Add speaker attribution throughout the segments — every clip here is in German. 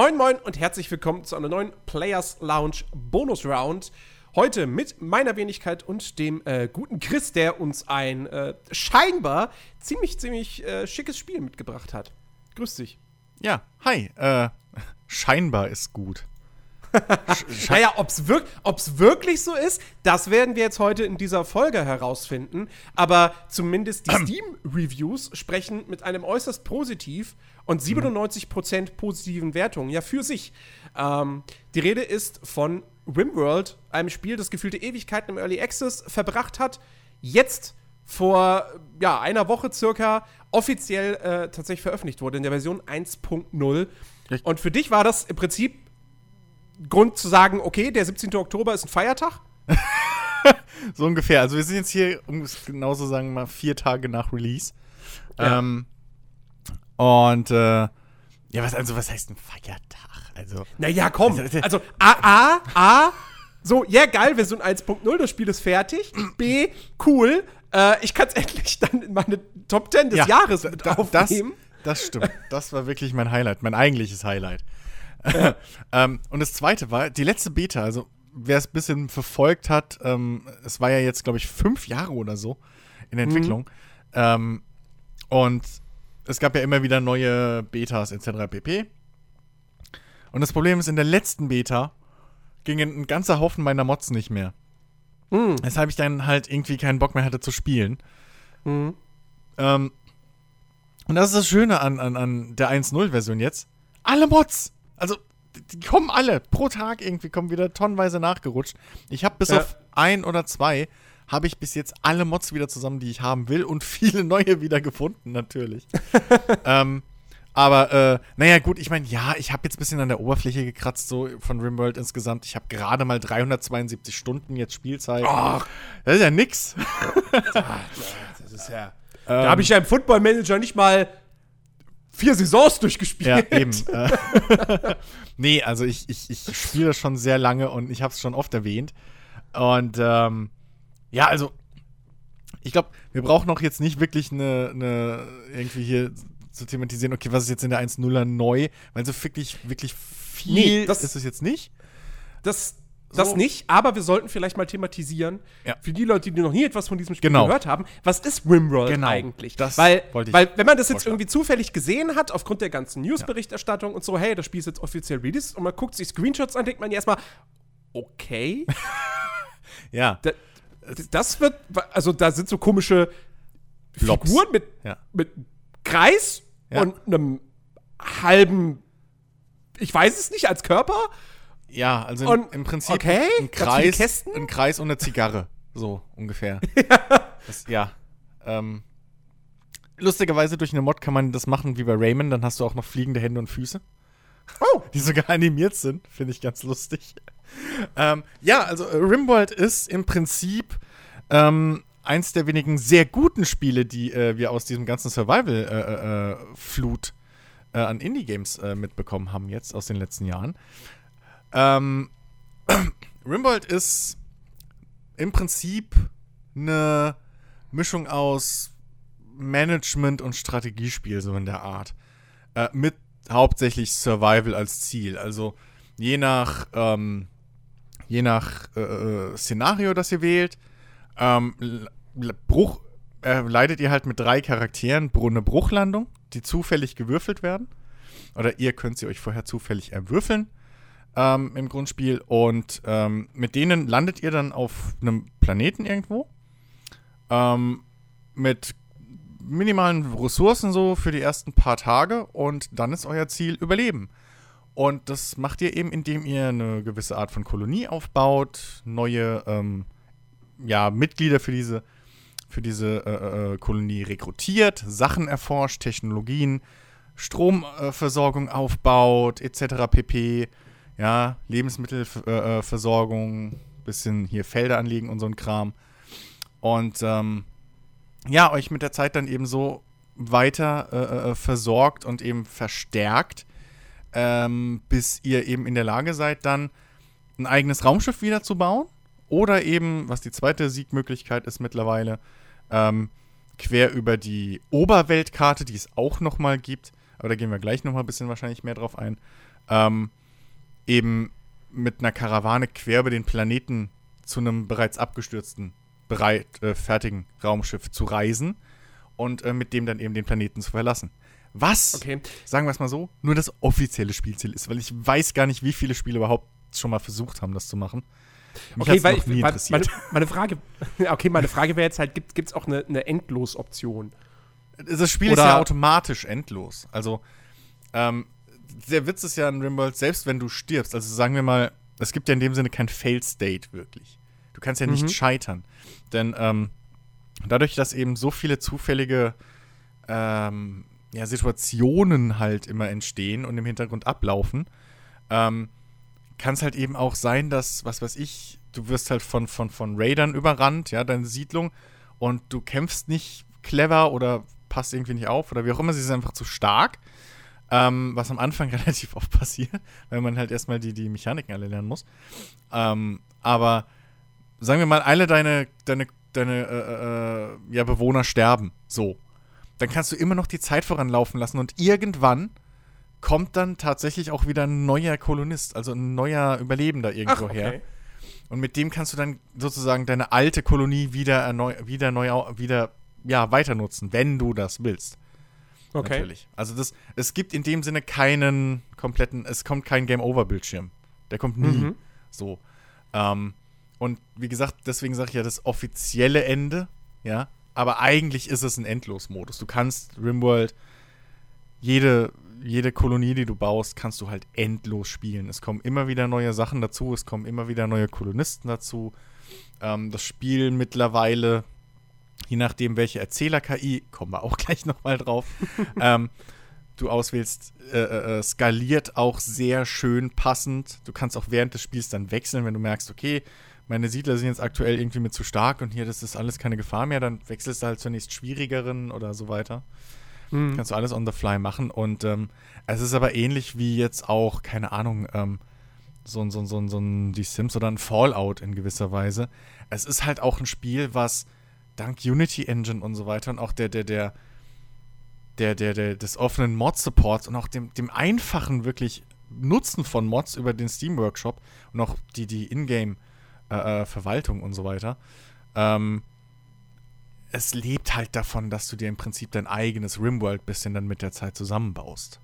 Speaker 1: Moin Moin und herzlich willkommen zu einer neuen Players Lounge Bonus Round. Heute mit meiner Wenigkeit und dem äh, guten Chris, der uns ein äh, scheinbar ziemlich, ziemlich äh, schickes Spiel mitgebracht hat. Grüß dich.
Speaker 2: Ja, hi. Äh, scheinbar ist gut.
Speaker 1: Naja, ob es wirk wirklich so ist, das werden wir jetzt heute in dieser Folge herausfinden. Aber zumindest die Steam-Reviews sprechen mit einem äußerst positiv und 97% positiven Wertungen ja für sich. Ähm, die Rede ist von Rimworld, einem Spiel, das gefühlte Ewigkeiten im Early Access verbracht hat, jetzt vor ja, einer Woche circa offiziell äh, tatsächlich veröffentlicht wurde in der Version 1.0. Und für dich war das im Prinzip Grund zu sagen, okay, der 17. Oktober ist ein Feiertag?
Speaker 2: so ungefähr. Also wir sind jetzt hier, um es genau zu sagen, mal vier Tage nach Release. Ja. Ähm, und äh, ja, was, also was heißt ein Feiertag? Also.
Speaker 1: Naja, komm. Also, also A, A, A, so, ja, geil, Version 1.0, das Spiel ist fertig. B, cool. Äh, ich kann es endlich dann in meine Top 10 des ja, Jahres mit da,
Speaker 2: aufnehmen. Das, das stimmt. Das war wirklich mein Highlight, mein eigentliches Highlight. ähm, und das zweite war, die letzte Beta, also wer es ein bisschen verfolgt hat, ähm, es war ja jetzt, glaube ich, fünf Jahre oder so in der mhm. Entwicklung. Mhm. Ähm, und es gab ja immer wieder neue Betas etc. pp. Und das Problem ist, in der letzten Beta ging ein ganzer Haufen meiner Mods nicht mehr. Mhm. Weshalb ich dann halt irgendwie keinen Bock mehr hatte zu spielen. Mhm. Ähm, und das ist das Schöne an, an, an der 1.0-Version jetzt. Alle Mods also, die kommen alle. Pro Tag irgendwie kommen wieder tonnenweise nachgerutscht. Ich habe bis ja. auf ein oder zwei habe ich bis jetzt alle Mods wieder zusammen, die ich haben will und viele neue wieder gefunden, natürlich. ähm, aber, äh, naja, gut, ich meine, ja, ich habe jetzt ein bisschen an der Oberfläche gekratzt, so von Rimworld insgesamt. Ich habe gerade mal 372 Stunden jetzt Spielzeit.
Speaker 1: Ach,
Speaker 2: das ist ja nix.
Speaker 1: das ist ja. Ähm, da habe ich ja im Football Manager nicht mal vier Saisons durchgespielt.
Speaker 2: Ja, eben. nee, also ich, ich, ich spiele das schon sehr lange und ich habe es schon oft erwähnt. Und ähm, ja, also ich glaube, wir brauchen noch jetzt nicht wirklich eine, eine irgendwie hier zu thematisieren, okay, was ist jetzt in der 1.0er neu, weil so wirklich, wirklich viel nee, das, ist es jetzt nicht.
Speaker 1: Das, das so. nicht, aber wir sollten vielleicht mal thematisieren, ja. für die Leute, die noch nie etwas von diesem Spiel
Speaker 2: genau.
Speaker 1: gehört haben, was ist Rimworld genau. eigentlich? Das weil, weil, wenn man das jetzt irgendwie zufällig gesehen hat, aufgrund der ganzen Newsberichterstattung ja. und so, hey, das Spiel ist jetzt offiziell released und man guckt sich Screenshots an, denkt man erstmal, okay.
Speaker 2: ja.
Speaker 1: Da, das wird, also da sind so komische Blobs. Figuren mit, ja. mit Kreis und einem halben, ich weiß es nicht, als Körper
Speaker 2: ja, also im, im Prinzip
Speaker 1: okay,
Speaker 2: ein, Kreis, ein Kreis und eine Zigarre. So ungefähr. das, ja. Ähm, lustigerweise durch eine Mod kann man das machen wie bei Rayman, dann hast du auch noch fliegende Hände und Füße. Oh. Die sogar animiert sind. Finde ich ganz lustig. Ähm, ja, also äh, Rimworld ist im Prinzip ähm, eins der wenigen sehr guten Spiele, die äh, wir aus diesem ganzen Survival-Flut äh, äh, äh, an Indie-Games mitbekommen haben, jetzt aus den letzten Jahren. Ähm, Rimbold ist im Prinzip eine Mischung aus Management und Strategiespiel, so in der Art. Äh, mit hauptsächlich Survival als Ziel. Also je nach, ähm, je nach äh, äh Szenario, das ihr wählt, ähm, Bruch, äh, leidet ihr halt mit drei Charakteren eine Bruchlandung, die zufällig gewürfelt werden. Oder ihr könnt sie euch vorher zufällig erwürfeln ähm, im Grundspiel. Und ähm, mit denen landet ihr dann auf einem Planeten irgendwo. Ähm, mit minimalen Ressourcen so für die ersten paar Tage. Und dann ist euer Ziel Überleben. Und das macht ihr eben, indem ihr eine gewisse Art von Kolonie aufbaut, neue ähm, ja, Mitglieder für diese, für diese äh, äh, Kolonie rekrutiert, Sachen erforscht, Technologien, Stromversorgung äh, aufbaut, etc. pp ja, Lebensmittelversorgung, äh, bisschen hier Felder anlegen und so ein Kram. Und ähm, ja, euch mit der Zeit dann eben so weiter äh, äh, versorgt und eben verstärkt, ähm, bis ihr eben in der Lage seid, dann ein eigenes Raumschiff wieder zu bauen. Oder eben, was die zweite Siegmöglichkeit ist mittlerweile, ähm, quer über die Oberweltkarte, die es auch noch mal gibt, aber da gehen wir gleich noch mal ein bisschen wahrscheinlich mehr drauf ein, ähm, eben mit einer Karawane quer über den Planeten zu einem bereits abgestürzten, bereit, äh, fertigen Raumschiff zu reisen und äh, mit dem dann eben den Planeten zu verlassen. Was,
Speaker 1: Okay.
Speaker 2: sagen wir es mal so, nur das offizielle Spielziel ist, weil ich weiß gar nicht, wie viele Spiele überhaupt schon mal versucht haben, das zu machen. Mich
Speaker 1: Okay, weil
Speaker 2: noch nie interessiert.
Speaker 1: meine, meine Frage, okay, meine Frage wäre jetzt halt, gibt es auch eine, eine Endlos-Option?
Speaker 2: Das Spiel ist
Speaker 1: Oder-
Speaker 2: ja automatisch endlos. Also, ähm, der Witz ist ja in Rimworld, selbst wenn du stirbst, also sagen wir mal, es gibt ja in dem Sinne kein Fail-State wirklich. Du kannst ja nicht
Speaker 1: Mhm.
Speaker 2: scheitern. Denn ähm, dadurch, dass eben so viele zufällige ähm, ja, Situationen halt immer entstehen und im Hintergrund ablaufen, ähm, kann es halt eben auch sein, dass, was weiß ich, du wirst halt von, von, von Raidern überrannt, ja, deine Siedlung, und du kämpfst nicht clever oder passt irgendwie nicht auf oder wie auch immer, sie ist einfach zu stark. Ähm, was am Anfang relativ oft passiert, weil man halt erstmal die, die Mechaniken alle lernen muss. Ähm, aber sagen wir mal, alle deine, deine, deine äh, äh, ja, Bewohner sterben. So. Dann kannst du immer noch die Zeit voranlaufen lassen und irgendwann kommt dann tatsächlich auch wieder ein neuer Kolonist, also ein neuer Überlebender irgendwo her. Und mit dem kannst du dann sozusagen deine alte Kolonie wieder, erneu wieder neu wieder ja, weiter nutzen, wenn du das willst.
Speaker 1: Okay.
Speaker 2: Natürlich. Also das, es gibt in dem Sinne keinen kompletten, es kommt kein Game-Over-Bildschirm. Der kommt nie.
Speaker 1: Mhm.
Speaker 2: So. Ähm, und wie gesagt, deswegen sage ich ja das offizielle Ende, ja. Aber eigentlich ist es ein Endlos-Modus. Du kannst Rimworld, jede, jede Kolonie, die du baust, kannst du halt endlos spielen. Es kommen immer wieder neue Sachen dazu, es kommen immer wieder neue Kolonisten dazu. Ähm, das Spiel mittlerweile, je nachdem, welche Erzähler-KI, kommen wir auch gleich nochmal drauf, ähm, du auswählst, äh, äh, skaliert auch sehr schön passend. Du kannst auch während des Spiels dann wechseln, wenn du merkst, okay, meine Siedler sind jetzt aktuell irgendwie mit zu stark und hier, das ist alles keine Gefahr mehr, dann wechselst du halt zur nächst schwierigeren oder so weiter.
Speaker 1: Mhm.
Speaker 2: Kannst du alles on the fly machen. Und ähm, es ist aber ähnlich wie jetzt auch, keine Ahnung, ähm, so ein, so so ein, so ein Die Sims oder ein Fallout in gewisser Weise. Es ist halt auch ein Spiel, was dank Unity Engine und so weiter und auch der, der, der, der, der, der des offenen Mod-Supports und auch dem, dem einfachen wirklich Nutzen von Mods über den Steam Workshop und auch die, die Ingame-Verwaltung und so weiter. Ähm, es lebt halt davon, dass du dir im Prinzip dein eigenes Rimworld bisschen dann mit der Zeit zusammenbaust.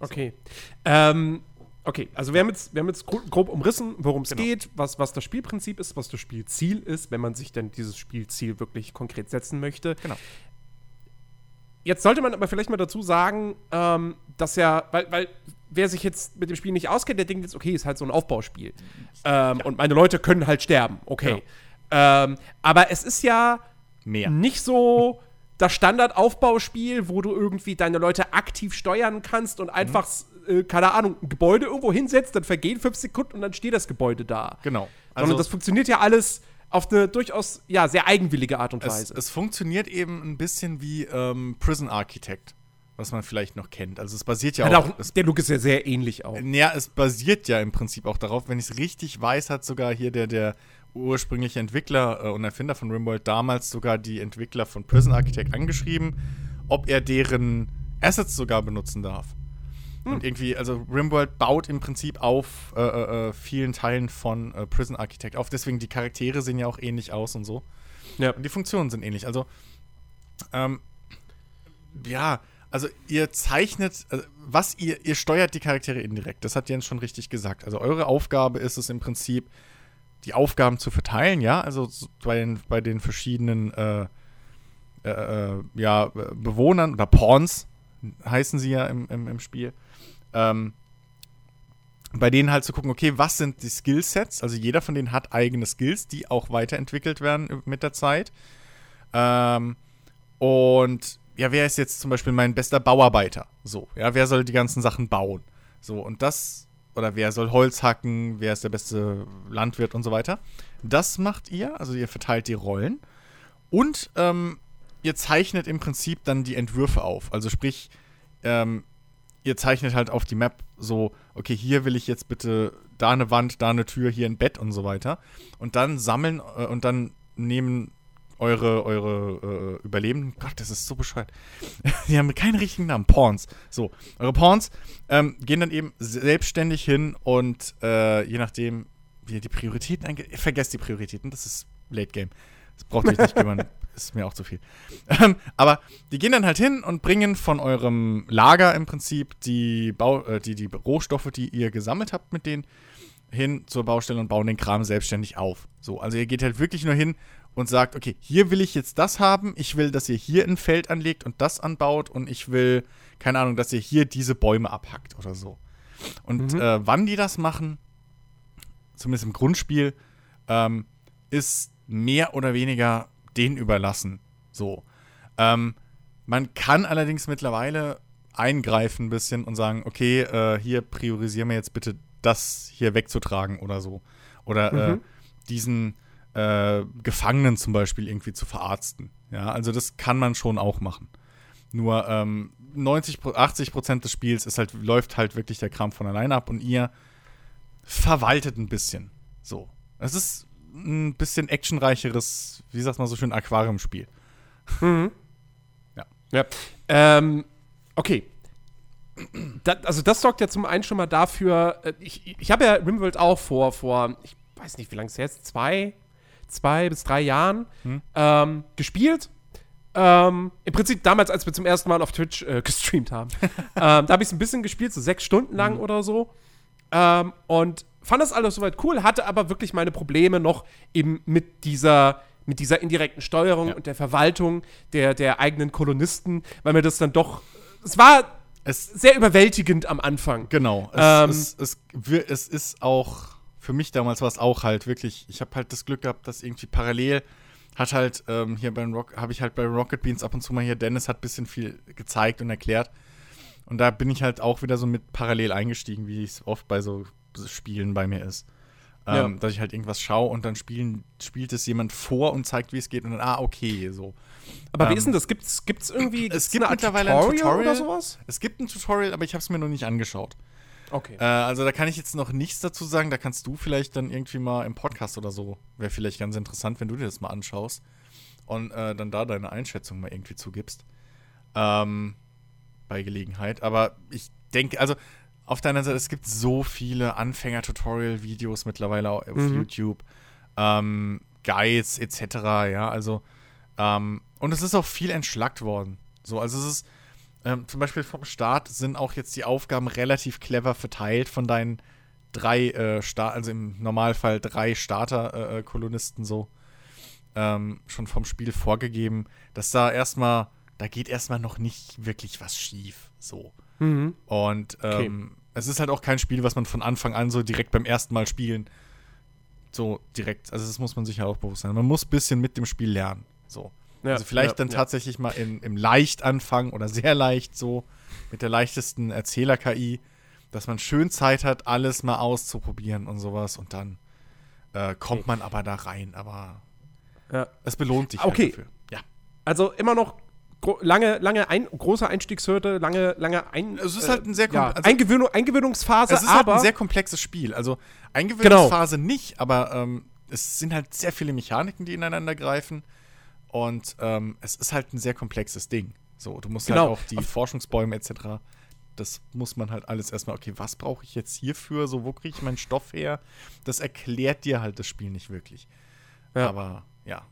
Speaker 1: Okay. Ähm, okay, also wir haben jetzt, wir haben jetzt gro- grob umrissen, worum es
Speaker 2: Genau.
Speaker 1: geht, was, was das Spielprinzip ist, was das Spielziel ist, wenn man sich denn dieses Spielziel wirklich konkret setzen möchte.
Speaker 2: Genau.
Speaker 1: Jetzt sollte man aber vielleicht mal dazu sagen, ähm, dass ja, weil, weil wer sich jetzt mit dem Spiel nicht auskennt, der denkt jetzt, okay, ist halt so ein Aufbauspiel. Ähm, Und meine Leute können halt sterben, okay. Ähm, aber es ist ja
Speaker 2: Mehr.
Speaker 1: nicht so das Standardaufbauspiel, wo du irgendwie deine Leute aktiv steuern kannst und einfach, äh, keine Ahnung, ein Gebäude irgendwo hinsetzt, dann vergehen fünf Sekunden und dann steht das Gebäude da.
Speaker 2: Genau.
Speaker 1: Sondern das funktioniert ja alles auf eine durchaus, ja, sehr eigenwillige Art und
Speaker 2: es,
Speaker 1: Weise.
Speaker 2: es funktioniert eben ein bisschen wie ähm, Prison Architect, was man vielleicht noch kennt. Also es basiert ja auch.
Speaker 1: auch,
Speaker 2: es,
Speaker 1: der Look ist ja sehr ähnlich auch.
Speaker 2: ja, es basiert ja im Prinzip auch darauf, wenn ich es richtig weiß, hat sogar hier der, der ursprüngliche Entwickler äh, und Erfinder von Rimworld damals sogar die Entwickler von Prison Architect angeschrieben, ob er deren Assets sogar benutzen darf. Und irgendwie, also Rimworld baut im Prinzip auf äh, äh, äh, vielen Teilen von äh, Prison Architect auf. Deswegen die Charaktere sehen ja auch ähnlich aus und so.
Speaker 1: Ja.
Speaker 2: Und die Funktionen sind ähnlich. Also, ähm, ja, also ihr zeichnet, also was ihr, ihr steuert die Charaktere indirekt. Das hat Jens schon richtig gesagt. Also eure Aufgabe ist es im Prinzip, die Aufgaben zu verteilen, ja, also so bei den, bei den verschiedenen äh, äh, äh, ja, Bewohnern oder Pawns heißen sie ja im, im, im Spiel. Ähm, bei denen halt zu gucken, okay, was sind die Skillsets? Also jeder von denen hat eigene Skills, die auch weiterentwickelt werden mit der Zeit. Ähm, und ja, wer ist jetzt zum Beispiel mein bester Bauarbeiter? So, ja, wer soll die ganzen Sachen bauen? So, und das, oder wer soll Holz hacken, wer ist der beste Landwirt und so weiter. Das macht ihr, also ihr verteilt die Rollen. Und ähm, ihr zeichnet im Prinzip dann die Entwürfe auf. Also sprich, ähm, ihr zeichnet halt auf die Map so, okay, hier will ich jetzt bitte da eine Wand, da eine Tür, hier ein Bett und so weiter. Und dann sammeln äh, und dann nehmen eure, eure äh, Überlebenden, Gott, das ist so bescheuert. Die haben keinen richtigen Namen. Pawns. So, eure Pawns ähm, gehen dann eben selbstständig hin und äh, je nachdem, wie ihr die Prioritäten eingeht, vergesst die Prioritäten, das ist Late Game. Das braucht euch nicht kümmern. ist mir auch zu viel. Ähm, aber die gehen dann halt hin und bringen von eurem Lager im Prinzip die, Bau, äh, die, die Rohstoffe, die ihr gesammelt habt mit denen, hin zur Baustelle und bauen den Kram selbstständig auf. So, also ihr geht halt wirklich nur hin und sagt, okay, hier will ich jetzt das haben, ich will, dass ihr hier ein Feld anlegt und das anbaut und ich will, keine Ahnung, dass ihr hier diese Bäume abhackt oder so. Und mhm. äh, wann die das machen, zumindest im Grundspiel, ähm, ist mehr oder weniger denen überlassen. So. Ähm, man kann allerdings mittlerweile eingreifen ein bisschen und sagen, okay, äh, hier priorisieren wir jetzt bitte das hier wegzutragen oder so. Oder äh, mhm. äh, diesen äh, Gefangenen zum Beispiel irgendwie zu verarzten. Ja, also das kann man schon auch machen. Nur ähm, 90, 80 Prozent des Spiels ist halt, läuft halt wirklich der Kram von alleine ab und ihr verwaltet ein bisschen. So. Es ist ein bisschen actionreicheres, wie sagt man so schön, Aquariumspiel. Mhm.
Speaker 1: Ja. Ja. Ähm, okay. Das, also das sorgt ja zum einen schon mal dafür, äh, ich, ich habe ja Rimworld auch vor, vor, ich weiß nicht, wie lange es jetzt, zwei, zwei bis drei Jahren hm. ähm, gespielt. Ähm, Im Prinzip damals, als wir zum ersten Mal auf Twitch äh, gestreamt haben. ähm, da habe ich es ein bisschen gespielt, so sechs Stunden lang hm. oder so. Ähm, und fand das alles soweit cool, hatte aber wirklich meine Probleme noch eben mit dieser mit dieser indirekten Steuerung ja. und der Verwaltung der, der eigenen Kolonisten, weil mir das dann doch. Es war es, sehr überwältigend am Anfang.
Speaker 2: Genau. Es, ähm, es, es, es, ist auch, für mich damals war es auch halt wirklich, ich habe halt das Glück gehabt, dass irgendwie parallel hat halt ähm, hier beim Rock, habe ich halt bei Rocket Beans ab und zu mal hier, Dennis hat ein bisschen viel gezeigt und erklärt. Und da bin ich halt auch wieder so mit parallel eingestiegen, wie es oft bei so Spielen bei mir ist. Ähm, ja. Dass ich halt irgendwas schaue und dann spielen, spielt es jemand vor und zeigt, wie es geht und dann, ah, okay, so.
Speaker 1: Aber ähm, wie ist denn das? Gibt es irgendwie
Speaker 2: es gibt mittlerweile Tutorial ein Tutorial oder sowas? Es gibt ein Tutorial, aber ich habe es mir noch nicht angeschaut.
Speaker 1: Okay.
Speaker 2: Äh, also da kann ich jetzt noch nichts dazu sagen. Da kannst du vielleicht dann irgendwie mal im Podcast oder so. Wäre vielleicht ganz interessant, wenn du dir das mal anschaust und äh, dann da deine Einschätzung mal irgendwie zugibst. Ähm, bei Gelegenheit. Aber ich denke, also auf deiner Seite, es gibt so viele Anfänger-Tutorial-Videos mittlerweile auf mhm. YouTube, ähm, Guides etc. Ja, also ähm, und es ist auch viel entschlackt worden. So, also es ist ähm, zum Beispiel vom Start sind auch jetzt die Aufgaben relativ clever verteilt von deinen drei äh, Start, also im Normalfall drei Starter-Kolonisten äh, so ähm, schon vom Spiel vorgegeben, dass da erstmal, da geht erstmal noch nicht wirklich was schief. So. Mhm. Und ähm, okay. es ist halt auch kein Spiel, was man von Anfang an so direkt beim ersten Mal spielen so direkt, also das muss man sich ja auch bewusst sein. Man muss ein bisschen mit dem Spiel lernen. So. Ja, also vielleicht ja, dann ja. tatsächlich mal in, im Leicht anfangen oder sehr leicht so mit der leichtesten Erzähler-KI, dass man schön Zeit hat, alles mal auszuprobieren und sowas und dann äh, kommt man aber da rein. Aber es belohnt sich
Speaker 1: okay. Halt dafür. Ja. Also immer noch lange, lange ein, große Einstiegshürde, lange, lange ein,
Speaker 2: Es ist halt ein sehr
Speaker 1: ja, also, Eingewöhnung, Eingewöhnungsphase,
Speaker 2: es ist aber halt ein sehr komplexes Spiel. Also Eingewöhnungsphase genau. nicht, aber ähm, es sind halt sehr viele Mechaniken, die ineinander greifen. Und ähm, es ist halt ein sehr komplexes Ding. So, du musst halt genau. halt auch die Auf Forschungsbäume etc. Das muss man halt alles erstmal, okay, was brauche ich jetzt hierfür? So, wo kriege ich meinen Stoff her? Das erklärt dir halt das Spiel nicht wirklich. Ja. Aber ja,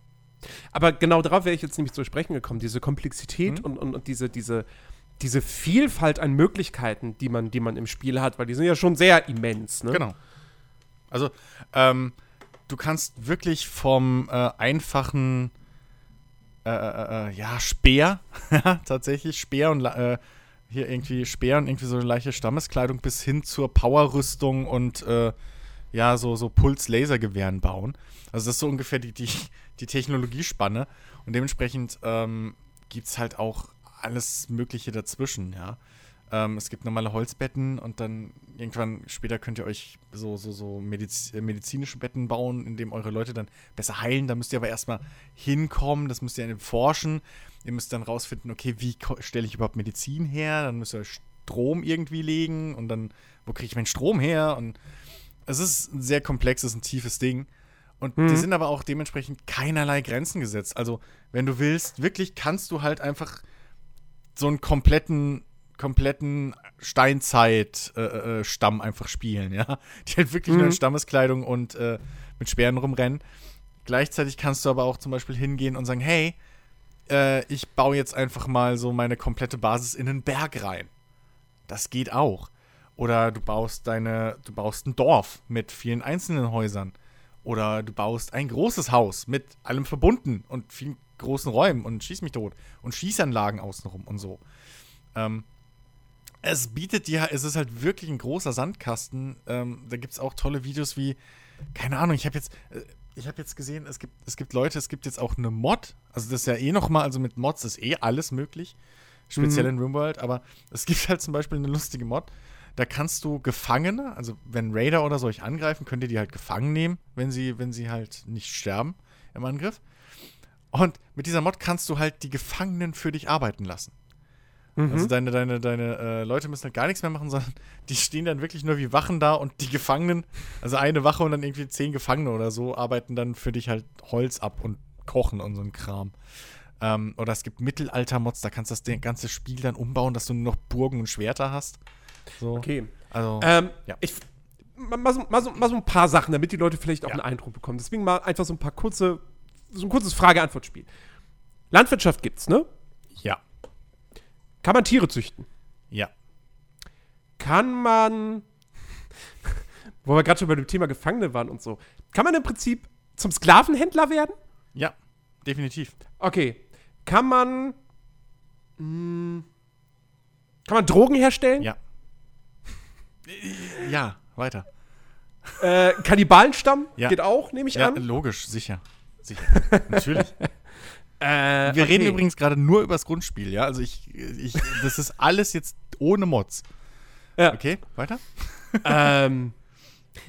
Speaker 1: aber genau darauf wäre ich jetzt nämlich zu sprechen gekommen, diese Komplexität mhm. und, und, und, diese, diese, diese Vielfalt an Möglichkeiten, die man, die man im Spiel hat, weil die sind ja schon sehr immens. Ne?
Speaker 2: Genau. Also, ähm, du kannst wirklich vom äh, einfachen äh, äh, äh ja, Speer, tatsächlich, Speer und äh, hier irgendwie Speer und irgendwie so eine leichte Stammeskleidung bis hin zur Powerrüstung und äh, ja, so, so Puls-Lasergewehren bauen. Also das ist so ungefähr die, die, die Technologiespanne. Und dementsprechend ähm, gibt es halt auch alles Mögliche dazwischen, ja. Ähm, es gibt normale Holzbetten und dann irgendwann später könnt ihr euch so, so, so Mediz äh, medizinische Betten bauen, in dem eure Leute dann besser heilen. Da müsst ihr aber erstmal hinkommen, das müsst ihr forschen. Ihr müsst dann rausfinden, okay, wie stelle ich überhaupt Medizin her? Dann müsst ihr Strom irgendwie legen und dann, wo kriege ich meinen Strom her? Und es ist ein sehr komplexes und tiefes Ding. Und die sind aber auch dementsprechend keinerlei Grenzen gesetzt. Also, wenn du willst, wirklich kannst du halt einfach so einen kompletten, kompletten Steinzeit-Stamm einfach spielen, ja. Die halt wirklich nur in Stammeskleidung und äh, mit Speeren rumrennen. Gleichzeitig kannst du aber auch zum Beispiel hingehen und sagen, hey, äh, ich baue jetzt einfach mal so meine komplette Basis in einen Berg rein. Das geht auch. Oder du baust deine, du baust ein Dorf mit vielen einzelnen Häusern. Oder du baust ein großes Haus mit allem verbunden und vielen großen Räumen und schieß mich tot. Und Schießanlagen außenrum und so. Ähm, es bietet dir, es ist halt wirklich ein großer Sandkasten. Ähm, da gibt es auch tolle Videos wie, keine Ahnung, ich habe jetzt, äh, ich habe jetzt gesehen, es gibt, es gibt Leute, es gibt jetzt auch eine Mod. Also das ist ja eh nochmal, also mit Mods ist eh alles möglich. Speziell in RimWorld, aber es gibt halt zum Beispiel eine lustige Mod. Da kannst du Gefangene, also wenn Raider oder so euch angreifen, könnt ihr die halt gefangen nehmen, wenn sie, wenn sie halt nicht sterben im Angriff. Und mit dieser Mod kannst du halt die Gefangenen für dich arbeiten lassen. Also deine, deine, deine äh, Leute müssen halt gar nichts mehr machen, sondern die stehen dann wirklich nur wie Wachen da und die Gefangenen, also eine Wache und dann irgendwie zehn Gefangene oder so, arbeiten dann für dich halt Holz ab und kochen und so ein Kram. Ähm, oder es gibt Mittelalter-Mods, da kannst du das ganze Spiel dann umbauen, dass du nur noch Burgen und Schwerter hast. So.
Speaker 1: Okay.
Speaker 2: Also,
Speaker 1: Ähm,
Speaker 2: Ja.
Speaker 1: ich, mal, mal, so, mal, so, mal so ein paar Sachen, damit die Leute vielleicht auch
Speaker 2: Ja.
Speaker 1: einen Eindruck bekommen. Deswegen mal einfach so ein paar kurze, so ein kurzes Frage-Antwort-Spiel. Landwirtschaft gibt's, ne?
Speaker 2: ja.
Speaker 1: Kann man Tiere züchten?
Speaker 2: Ja.
Speaker 1: Kann man, wo wir gerade schon bei dem Thema Gefangene waren und so, kann man im Prinzip zum Sklavenhändler werden?
Speaker 2: Ja. Definitiv.
Speaker 1: Okay. Kann man, mh, kann man Drogen herstellen?
Speaker 2: Ja. Ja, weiter.
Speaker 1: Äh, Kannibalenstamm?
Speaker 2: Ja.
Speaker 1: Geht auch, nehme ich
Speaker 2: Ja,
Speaker 1: an.
Speaker 2: logisch, sicher. Sicher. Natürlich.
Speaker 1: Äh,
Speaker 2: Wir reden
Speaker 1: okay.
Speaker 2: übrigens gerade nur über das Grundspiel, ja? Also ich, ich, das ist alles jetzt ohne Mods.
Speaker 1: Ja.
Speaker 2: Okay, weiter?
Speaker 1: ähm,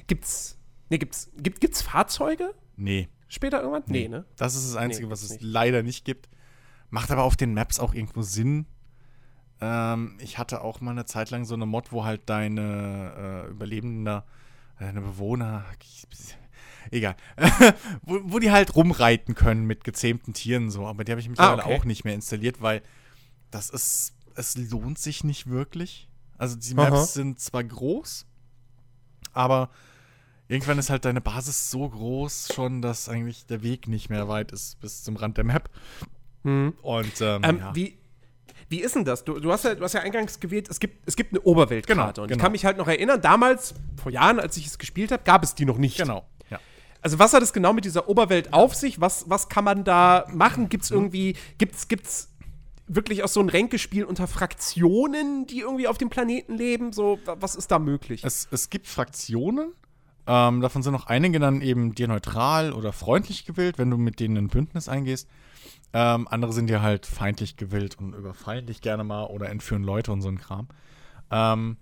Speaker 1: gibt's, nee, gibt's, gibt, gibt's Fahrzeuge
Speaker 2: Nee.
Speaker 1: später irgendwann? Nee, ne?
Speaker 2: Das ist das Einzige,
Speaker 1: Nee,
Speaker 2: was es
Speaker 1: nicht.
Speaker 2: leider nicht gibt. Macht aber auf den Maps auch irgendwo Sinn. Ähm, ich hatte auch mal eine Zeit lang so eine Mod, wo halt deine äh, Überlebende, deine Bewohner, egal, wo, wo die halt rumreiten können mit gezähmten Tieren so. Aber die habe ich mittlerweile
Speaker 1: Ah, okay.
Speaker 2: auch nicht mehr installiert, weil das ist, es lohnt sich nicht wirklich. Also die
Speaker 1: Aha.
Speaker 2: Maps sind zwar groß, aber irgendwann ist halt deine Basis so groß schon, dass eigentlich der Weg nicht mehr weit ist bis zum Rand der Map. Und ähm,
Speaker 1: Ähm,
Speaker 2: ja.
Speaker 1: wie, wie ist denn das? Du, du, hast ja, du hast ja eingangs gewählt, es gibt, es gibt eine Oberweltkarte.
Speaker 2: Genau,
Speaker 1: und ich
Speaker 2: genau.
Speaker 1: kann mich halt noch erinnern, damals, vor Jahren, als ich es gespielt habe, gab es die noch nicht.
Speaker 2: genau. Ja.
Speaker 1: Also was hat es genau mit dieser Oberwelt auf sich? Was, was kann man da machen? Gibt es
Speaker 2: Mhm.
Speaker 1: irgendwie, gibt's, gibt's wirklich auch so ein Ränkespiel unter Fraktionen, die irgendwie auf dem Planeten leben? So, wa- was ist da möglich?
Speaker 2: Es, es gibt Fraktionen. Ähm, davon sind auch einige dann eben dir neutral oder freundlich gewillt, wenn du mit denen ein Bündnis eingehst. Ähm, andere sind dir halt feindlich gewillt und überfallen dich gerne mal oder entführen Leute und so ein Kram. Ähm,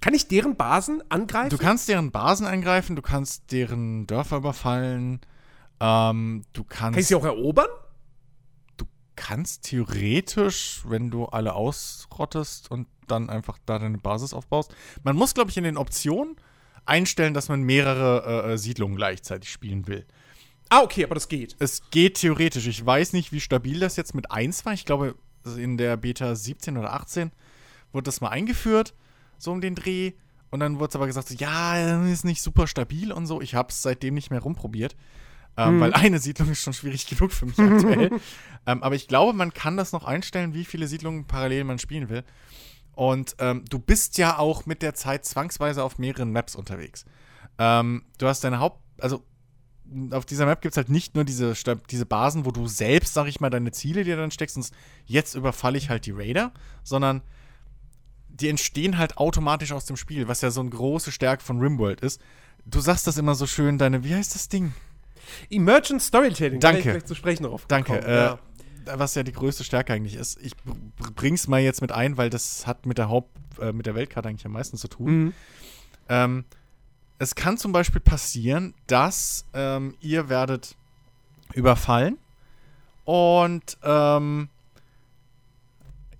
Speaker 1: Kann ich deren Basen angreifen?
Speaker 2: Du kannst deren Basen angreifen, du kannst deren Dörfer überfallen, ähm, du kannst,
Speaker 1: Kann ich sie auch erobern?
Speaker 2: kannst theoretisch, wenn du alle ausrottest und dann einfach da deine Basis aufbaust. Man muss, glaube ich, in den Optionen einstellen, dass man mehrere äh, äh, Siedlungen gleichzeitig spielen will.
Speaker 1: Ah, okay, aber das geht.
Speaker 2: Es geht theoretisch. Ich weiß nicht, wie stabil das jetzt mit 1 war. Ich glaube, in der Beta 17 oder 18 wurde das mal eingeführt, so um den Dreh. Und dann wurde es aber gesagt, so, ja, ist nicht super stabil und so. Ich habe es seitdem nicht mehr rumprobiert. Ähm, Weil eine Siedlung ist schon schwierig genug für mich aktuell. ähm, aber ich glaube, man kann das noch einstellen, wie viele Siedlungen parallel man spielen will. Und ähm, du bist ja auch mit der Zeit zwangsweise auf mehreren Maps unterwegs. Ähm, du hast deine Haupt-, also auf dieser Map gibt es halt nicht nur diese, diese Basen, wo du selbst, sag ich mal, deine Ziele dir dann steckst und jetzt überfalle ich halt die Raider, sondern die entstehen halt automatisch aus dem Spiel, was ja so eine große Stärke von Rimworld ist. Du sagst das immer so schön, deine, wie heißt das Ding?
Speaker 1: Emergent Storytelling.
Speaker 2: Danke.
Speaker 1: Da ich gleich zu sprechen drauf.
Speaker 2: Danke. Äh,
Speaker 1: ja.
Speaker 2: Was ja die größte Stärke eigentlich ist. Ich br- br- bring's mal jetzt mit ein, weil das hat mit der Haupt, äh, mit der Weltkarte eigentlich am meisten zu tun.
Speaker 1: Mhm.
Speaker 2: Ähm, es kann zum Beispiel passieren, dass ähm, ihr werdet überfallen und ähm,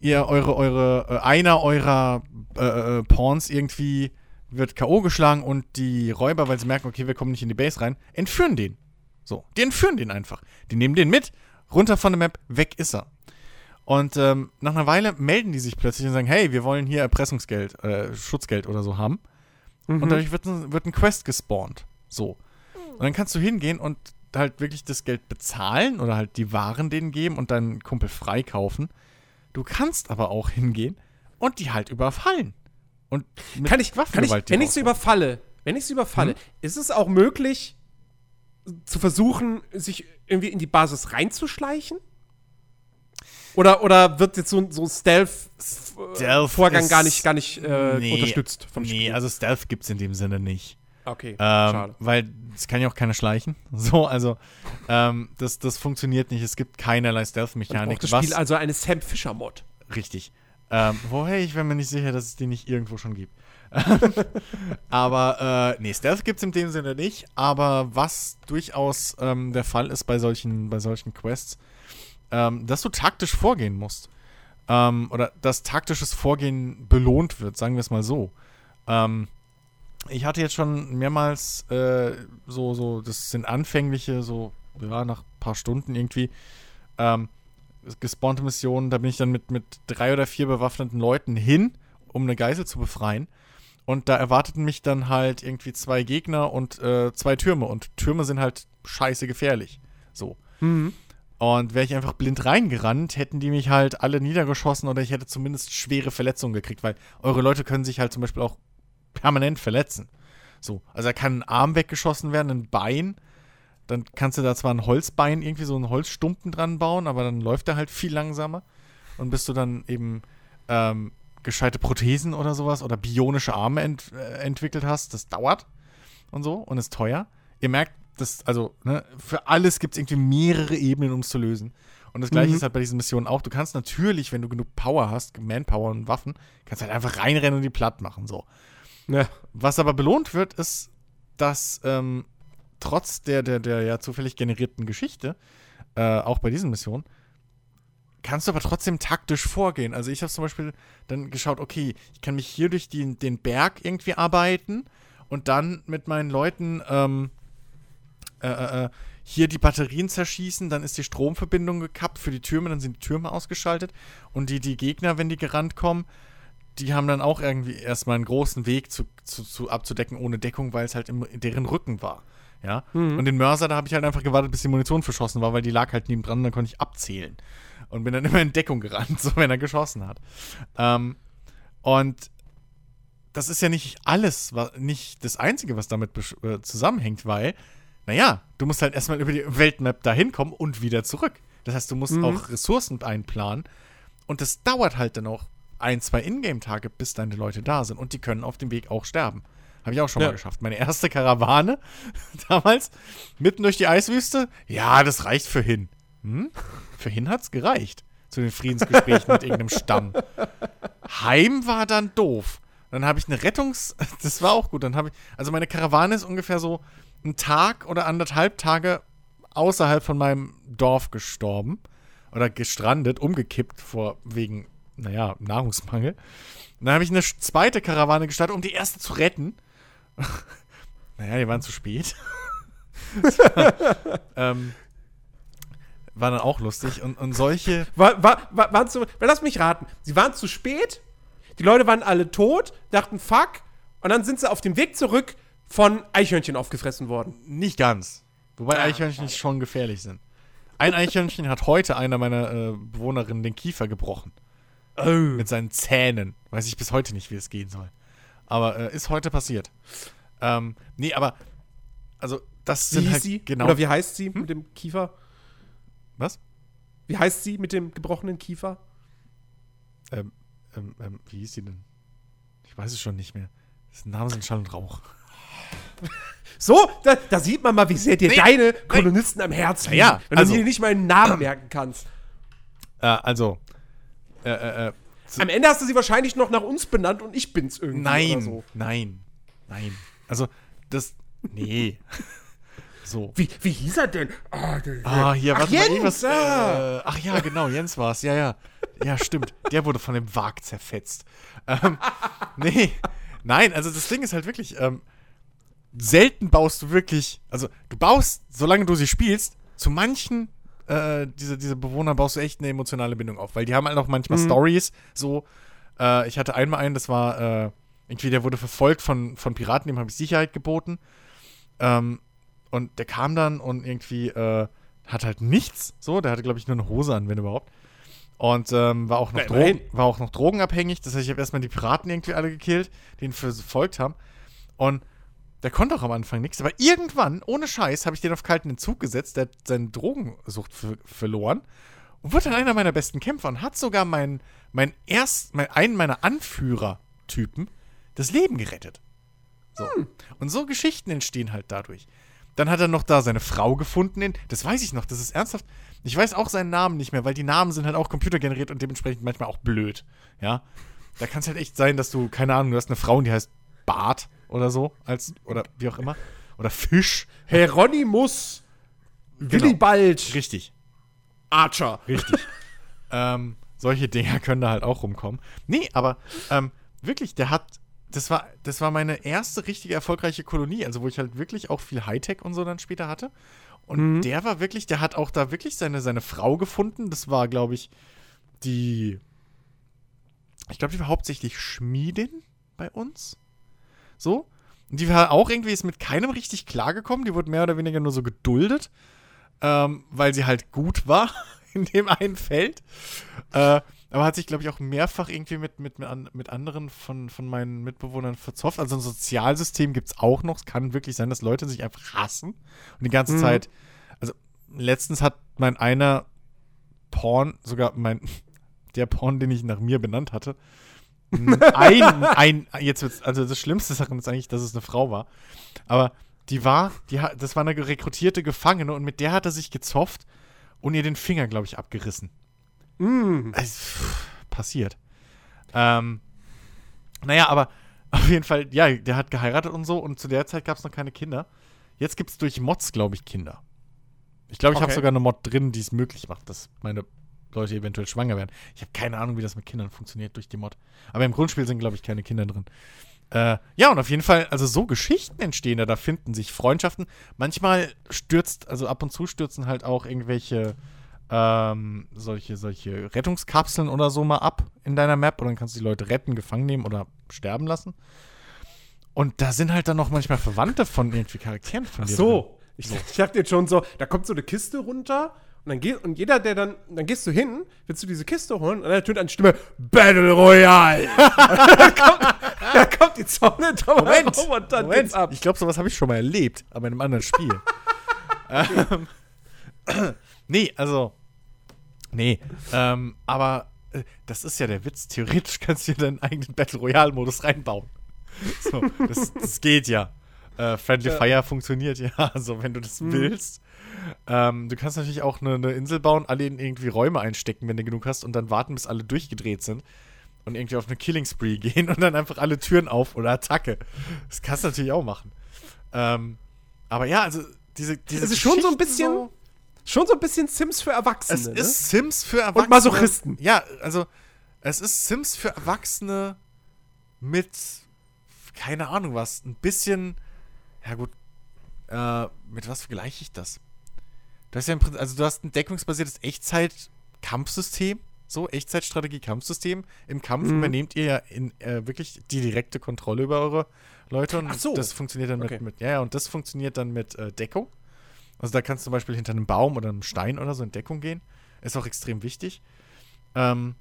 Speaker 2: ihr eure, eure, äh, einer eurer äh, äh, Pawns irgendwie wird K.O. geschlagen und die Räuber, weil sie merken, okay, wir kommen nicht in die Base rein, entführen den. So, die entführen den einfach. Die nehmen den mit, runter von der Map, weg ist er. Und ähm, nach einer Weile melden die sich plötzlich und sagen, hey, wir wollen hier Erpressungsgeld, äh, Schutzgeld oder so haben.
Speaker 1: Mhm.
Speaker 2: Und dadurch wird ein, wird ein Quest gespawnt. So. Und dann kannst du hingehen und halt wirklich das Geld bezahlen oder halt die Waren denen geben und deinen Kumpel freikaufen. Du kannst aber auch hingehen und die halt überfallen. Und mit
Speaker 1: kann ich, kann ich
Speaker 2: Waffengewalt
Speaker 1: wenn ich sie überfalle, wenn ich sie überfalle,
Speaker 2: Mhm.
Speaker 1: ist es auch möglich, zu versuchen, sich irgendwie in die Basis reinzuschleichen? Oder, oder wird jetzt so ein so Stealth-Vorgang
Speaker 2: Stealth
Speaker 1: gar nicht, gar nicht äh,
Speaker 2: Nee,
Speaker 1: unterstützt vom
Speaker 2: Nee,
Speaker 1: Spiel?
Speaker 2: also Stealth gibt's in dem Sinne nicht.
Speaker 1: okay,
Speaker 2: Ähm,
Speaker 1: schade.
Speaker 2: weil es kann ja auch keiner schleichen. So, also ähm, das, das funktioniert nicht. Es gibt keinerlei Stealth-Mechanik.
Speaker 1: Das Spiel also eine Sam Fisher-Mod?
Speaker 2: Richtig. Ähm, woher ich bin mir nicht sicher, dass es die nicht irgendwo schon gibt. aber äh, nee, Stealth gibt es in dem Sinne nicht. Aber was durchaus ähm, der Fall ist bei solchen, bei solchen Quests, ähm, dass du taktisch vorgehen musst. Ähm, oder dass taktisches Vorgehen belohnt wird, sagen wir es mal so. Ähm, ich hatte jetzt schon mehrmals äh, so, so, das sind anfängliche, so, ja, nach ein paar Stunden irgendwie, ähm, gespawnte Missionen, da bin ich dann mit, mit drei oder vier bewaffneten Leuten hin, um eine Geisel zu befreien. Und da erwarteten mich dann halt irgendwie zwei Gegner und äh, zwei Türme. Und Türme sind halt scheiße gefährlich. So.
Speaker 1: Mhm.
Speaker 2: Und wäre ich einfach blind reingerannt, hätten die mich halt alle niedergeschossen oder ich hätte zumindest schwere Verletzungen gekriegt, weil eure Leute können sich halt zum Beispiel auch permanent verletzen. So. Also da kann ein Arm weggeschossen werden, ein Bein. Dann kannst du da zwar ein Holzbein, irgendwie so einen Holzstumpen dran bauen, aber dann läuft er halt viel langsamer. Und bis du dann eben ähm, gescheite Prothesen oder sowas oder bionische Arme ent äh, entwickelt hast, das dauert und so und ist teuer. Ihr merkt, das, also, ne, für alles gibt es irgendwie mehrere Ebenen, um es zu lösen. Und das gleiche
Speaker 1: Mhm.
Speaker 2: ist halt bei diesen Missionen auch. Du kannst natürlich, wenn du genug Power hast, Manpower und Waffen, kannst halt einfach reinrennen und die platt machen. So.
Speaker 1: Ja.
Speaker 2: Was aber belohnt wird, ist, dass ähm, trotz der, der, der ja zufällig generierten Geschichte, äh, auch bei diesen Missionen, kannst du aber trotzdem taktisch vorgehen. Also ich habe zum Beispiel dann geschaut, okay, ich kann mich hier durch die, den Berg irgendwie arbeiten und dann mit meinen Leuten ähm, äh, äh, äh, hier die Batterien zerschießen, dann ist die Stromverbindung gekappt für die Türme, dann sind die Türme ausgeschaltet und die, die Gegner, wenn die gerannt kommen, die haben dann auch irgendwie erstmal einen großen Weg zu, zu, zu abzudecken ohne Deckung, weil es halt im, in deren Rücken war. Ja.
Speaker 1: Mhm.
Speaker 2: Und den Mörser, da habe ich halt einfach gewartet, bis die Munition verschossen war, weil die lag halt neben dran und dann konnte ich abzählen. Und bin dann immer in Deckung gerannt, so wenn er geschossen hat. Ähm, und das ist ja nicht alles, wa- nicht das Einzige, was damit äh, zusammenhängt, weil, naja, du musst halt erstmal über die Weltmap dahin kommen und wieder zurück. Das heißt, du musst
Speaker 1: Mhm.
Speaker 2: auch Ressourcen einplanen. Und das dauert halt dann auch ein, zwei Ingame-Tage, bis deine Leute da sind. Und die können auf dem Weg auch sterben. Habe ich auch schon
Speaker 1: Ja.
Speaker 2: mal geschafft. Meine erste Karawane damals, mitten durch die Eiswüste. Ja, das reicht für hin. Hm? Für hin hat's gereicht. Zu den Friedensgesprächen mit irgendeinem Stamm. Heim war dann doof. Dann habe ich eine Rettungs... Das war auch gut. Dann habe ich... Also meine Karawane ist ungefähr so einen Tag oder anderthalb Tage außerhalb von meinem Dorf gestorben. Oder gestrandet, umgekippt vor wegen, naja, Nahrungsmangel. Dann habe ich eine zweite Karawane gestartet, um die erste zu retten. naja, die waren zu spät. ähm, war dann auch lustig. Und, und solche...
Speaker 1: War, war, war, waren zu, lass mich raten. Sie waren zu spät, die Leute waren alle tot, dachten fuck, und dann sind sie auf dem Weg zurück von Eichhörnchen aufgefressen worden.
Speaker 2: Nicht ganz. Wobei
Speaker 1: Ah,
Speaker 2: Eichhörnchen schon gefährlich sind. Ein Eichhörnchen hat heute einer meiner äh, Bewohnerinnen den Kiefer gebrochen.
Speaker 1: Oh.
Speaker 2: Mit seinen Zähnen. Weiß ich bis heute nicht, wie es gehen soll. Aber äh, ist heute passiert. Ähm, nee, aber also das
Speaker 1: Wie
Speaker 2: sind
Speaker 1: hieß
Speaker 2: halt
Speaker 1: sie?
Speaker 2: genau.
Speaker 1: Oder wie heißt sie mit dem Kiefer?
Speaker 2: Was?
Speaker 1: Wie heißt sie mit dem gebrochenen Kiefer?
Speaker 2: Ähm, ähm, ähm, wie hieß die denn? Ich weiß es schon nicht mehr. Das Namen sind Schall und Rauch.
Speaker 1: So, da, da sieht man mal, wie sehr dir
Speaker 2: Nee,
Speaker 1: deine Kolonisten am Herzen liegen.
Speaker 2: Ja,
Speaker 1: wenn
Speaker 2: also-
Speaker 1: du dir nicht mal einen Namen merken kannst.
Speaker 2: Äh, also. Äh, äh, äh, zu-
Speaker 1: Am Ende hast du sie wahrscheinlich noch nach uns benannt und ich bin's irgendwie
Speaker 2: nein,
Speaker 1: oder so.
Speaker 2: nein, nein. Also, das. Nee. so.
Speaker 1: Wie, wie hieß er denn? Ah,
Speaker 2: Ah, hier,
Speaker 1: Ach,
Speaker 2: warte mal,
Speaker 1: Jens,
Speaker 2: irgendwas.
Speaker 1: ah.
Speaker 2: Äh, ach ja, genau, Jens war es. Ja, ja. Ja, stimmt. Der wurde von dem Wag zerfetzt. Ähm, nee. Nein, also das Ding ist halt wirklich, ähm, selten baust du wirklich, also du baust, solange du sie spielst, zu manchen äh, diese, diese Bewohner baust du echt eine emotionale Bindung auf, weil die haben halt auch manchmal mhm. Stories, so, äh, ich hatte einmal einen, das war, äh, irgendwie, der wurde verfolgt von, von Piraten, dem habe ich Sicherheit geboten, ähm, und der kam dann und irgendwie, äh, hat halt nichts, so, der hatte, glaube ich, nur eine Hose an, wenn überhaupt. Und ähm, war, auch noch Drogen, war auch noch drogenabhängig. Das heißt, ich habe erstmal die Piraten irgendwie alle gekillt, die ihn verfolgt haben. Und der konnte auch am Anfang nichts, aber irgendwann, ohne Scheiß, habe ich den auf kalten Entzug gesetzt. Der hat seine Drogensucht verloren und wurde dann einer meiner besten Kämpfer und hat sogar meinen mein erst, mein, einen meiner Anführertypen das Leben gerettet. So. Hm. Und so Geschichten entstehen halt dadurch. Dann hat er noch da seine Frau gefunden. das weiß ich noch, das ist ernsthaft. Ich weiß auch seinen Namen nicht mehr, weil die Namen sind halt auch computergeneriert und dementsprechend manchmal auch blöd. Ja. Da kann es halt echt sein, dass du, keine Ahnung, du hast eine Frau und die heißt Bart oder so, als, oder wie auch immer. Oder Fisch.
Speaker 1: Hieronymus
Speaker 2: genau. Willibald.
Speaker 1: Richtig.
Speaker 2: Archer. Richtig. ähm, solche Dinger können da halt auch rumkommen. Nee, aber ähm, wirklich, der hat, das war, das war meine erste richtige erfolgreiche Kolonie, also wo ich halt wirklich auch viel Hightech und so dann später hatte. Und mhm. der war wirklich, der hat auch da wirklich seine, seine Frau gefunden. Das war, glaube ich, die. Ich glaube, die war hauptsächlich Schmiedin bei uns. So. Und die war auch irgendwie ist mit keinem richtig klargekommen. Die wurde mehr oder weniger nur so geduldet, ähm, weil sie halt gut war in dem einen Feld. Äh, aber hat sich, glaube ich, auch mehrfach irgendwie mit, mit, mit anderen von, von meinen Mitbewohnern verzofft. Also ein Sozialsystem gibt es auch noch. Es kann wirklich sein, dass Leute sich einfach hassen und die ganze mhm. Zeit. Also letztens hat mein einer Porn, sogar mein, der Porn, den ich nach mir benannt hatte, ein, ein, jetzt wird's, also das Schlimmste daran ist eigentlich, dass es eine Frau war. Aber die war, die, das war eine rekrutierte Gefangene und mit der hat er sich gezofft und ihr den Finger, glaube ich, abgerissen. Mm. Also, pff, passiert. Ähm, naja, aber auf jeden Fall, ja, der hat geheiratet und so und zu der Zeit gab es noch keine Kinder. Jetzt gibt es durch Mods, glaube ich, Kinder. Ich glaube, ich okay. habe sogar eine Mod drin, die es möglich macht, dass meine Leute eventuell schwanger werden. Ich habe keine Ahnung, wie das mit Kindern funktioniert durch die Mod. Aber im Grundspiel sind, glaube ich, keine Kinder drin. Äh, ja, und auf jeden Fall, also so Geschichten entstehen da, da finden sich Freundschaften. Manchmal stürzt, also ab und zu stürzen halt auch irgendwelche ähm, solche, solche Rettungskapseln oder so mal ab in deiner Map und dann kannst du die Leute retten, gefangen nehmen oder sterben lassen. Und da sind halt dann noch manchmal Verwandte von irgendwie Charakteren von
Speaker 1: dir. Ach so. Ich, ich dachte jetzt schon so, da kommt so eine Kiste runter und dann geht, und jeder, der dann, dann gehst du hin, willst du diese Kiste holen und dann tönt eine Stimme Battle Royale. da, kommt, da kommt die Zone
Speaker 2: drüber Moment, und dann Moment. ab. Ich glaube, sowas habe ich schon mal erlebt, aber in einem anderen Spiel. ähm, nee, also, nee, ähm, aber äh, das ist ja der Witz. Theoretisch kannst du dir deinen eigenen Battle Royale-Modus reinbauen. So, das, das geht ja. Äh, Friendly ja. Fire funktioniert ja, also wenn du das mhm. willst. Ähm, du kannst natürlich auch eine, eine, Insel bauen, alle in irgendwie Räume einstecken, wenn du genug hast, und dann warten, bis alle durchgedreht sind. Und irgendwie auf eine Killing Spree gehen und dann einfach alle Türen auf oder Attacke. Das kannst du natürlich auch machen. Ähm, aber ja, also diese, diese.
Speaker 1: Es ist schon so ein bisschen. So, schon so ein bisschen Sims für Erwachsene.
Speaker 2: Es ne? ist Sims für Erwachsene.
Speaker 1: Und Masochisten.
Speaker 2: Ja, also es ist Sims für Erwachsene mit keine Ahnung was. Ein bisschen. Ja gut. Äh, mit was vergleiche ich das? Du hast ja im Prinzip, also du hast ein deckungsbasiertes Echtzeit-Kampfsystem, so Echtzeitstrategie-Kampfsystem. Im Kampf mhm. übernehmt ihr ja in, äh, wirklich die direkte Kontrolle über eure Leute und
Speaker 1: Ach so.
Speaker 2: das funktioniert dann okay. mit, mit, ja, ja, und das funktioniert dann mit äh, Deckung. Also da kannst du zum Beispiel hinter einem Baum oder einem Stein oder so in Deckung gehen. Ist auch extrem wichtig. Ähm,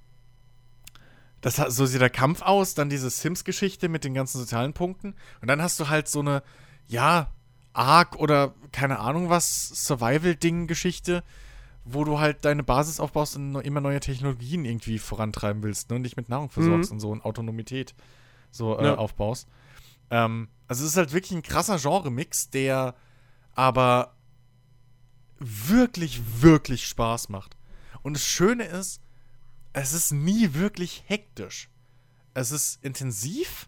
Speaker 2: das, so sieht der Kampf aus, dann diese Sims-Geschichte mit den ganzen sozialen Punkten. Und dann hast du halt so eine, ja, Arc oder keine Ahnung was, Survival-Ding-Geschichte, wo du halt deine Basis aufbaust und immer neue Technologien irgendwie vorantreiben willst ne? und dich mit Nahrung versorgst mhm. und so und Autonomität so äh, ja. aufbaust. Ähm, also es ist halt wirklich ein krasser Genre-Mix, der aber wirklich, wirklich Spaß macht. Und das Schöne ist, es ist nie wirklich hektisch. Es ist intensiv,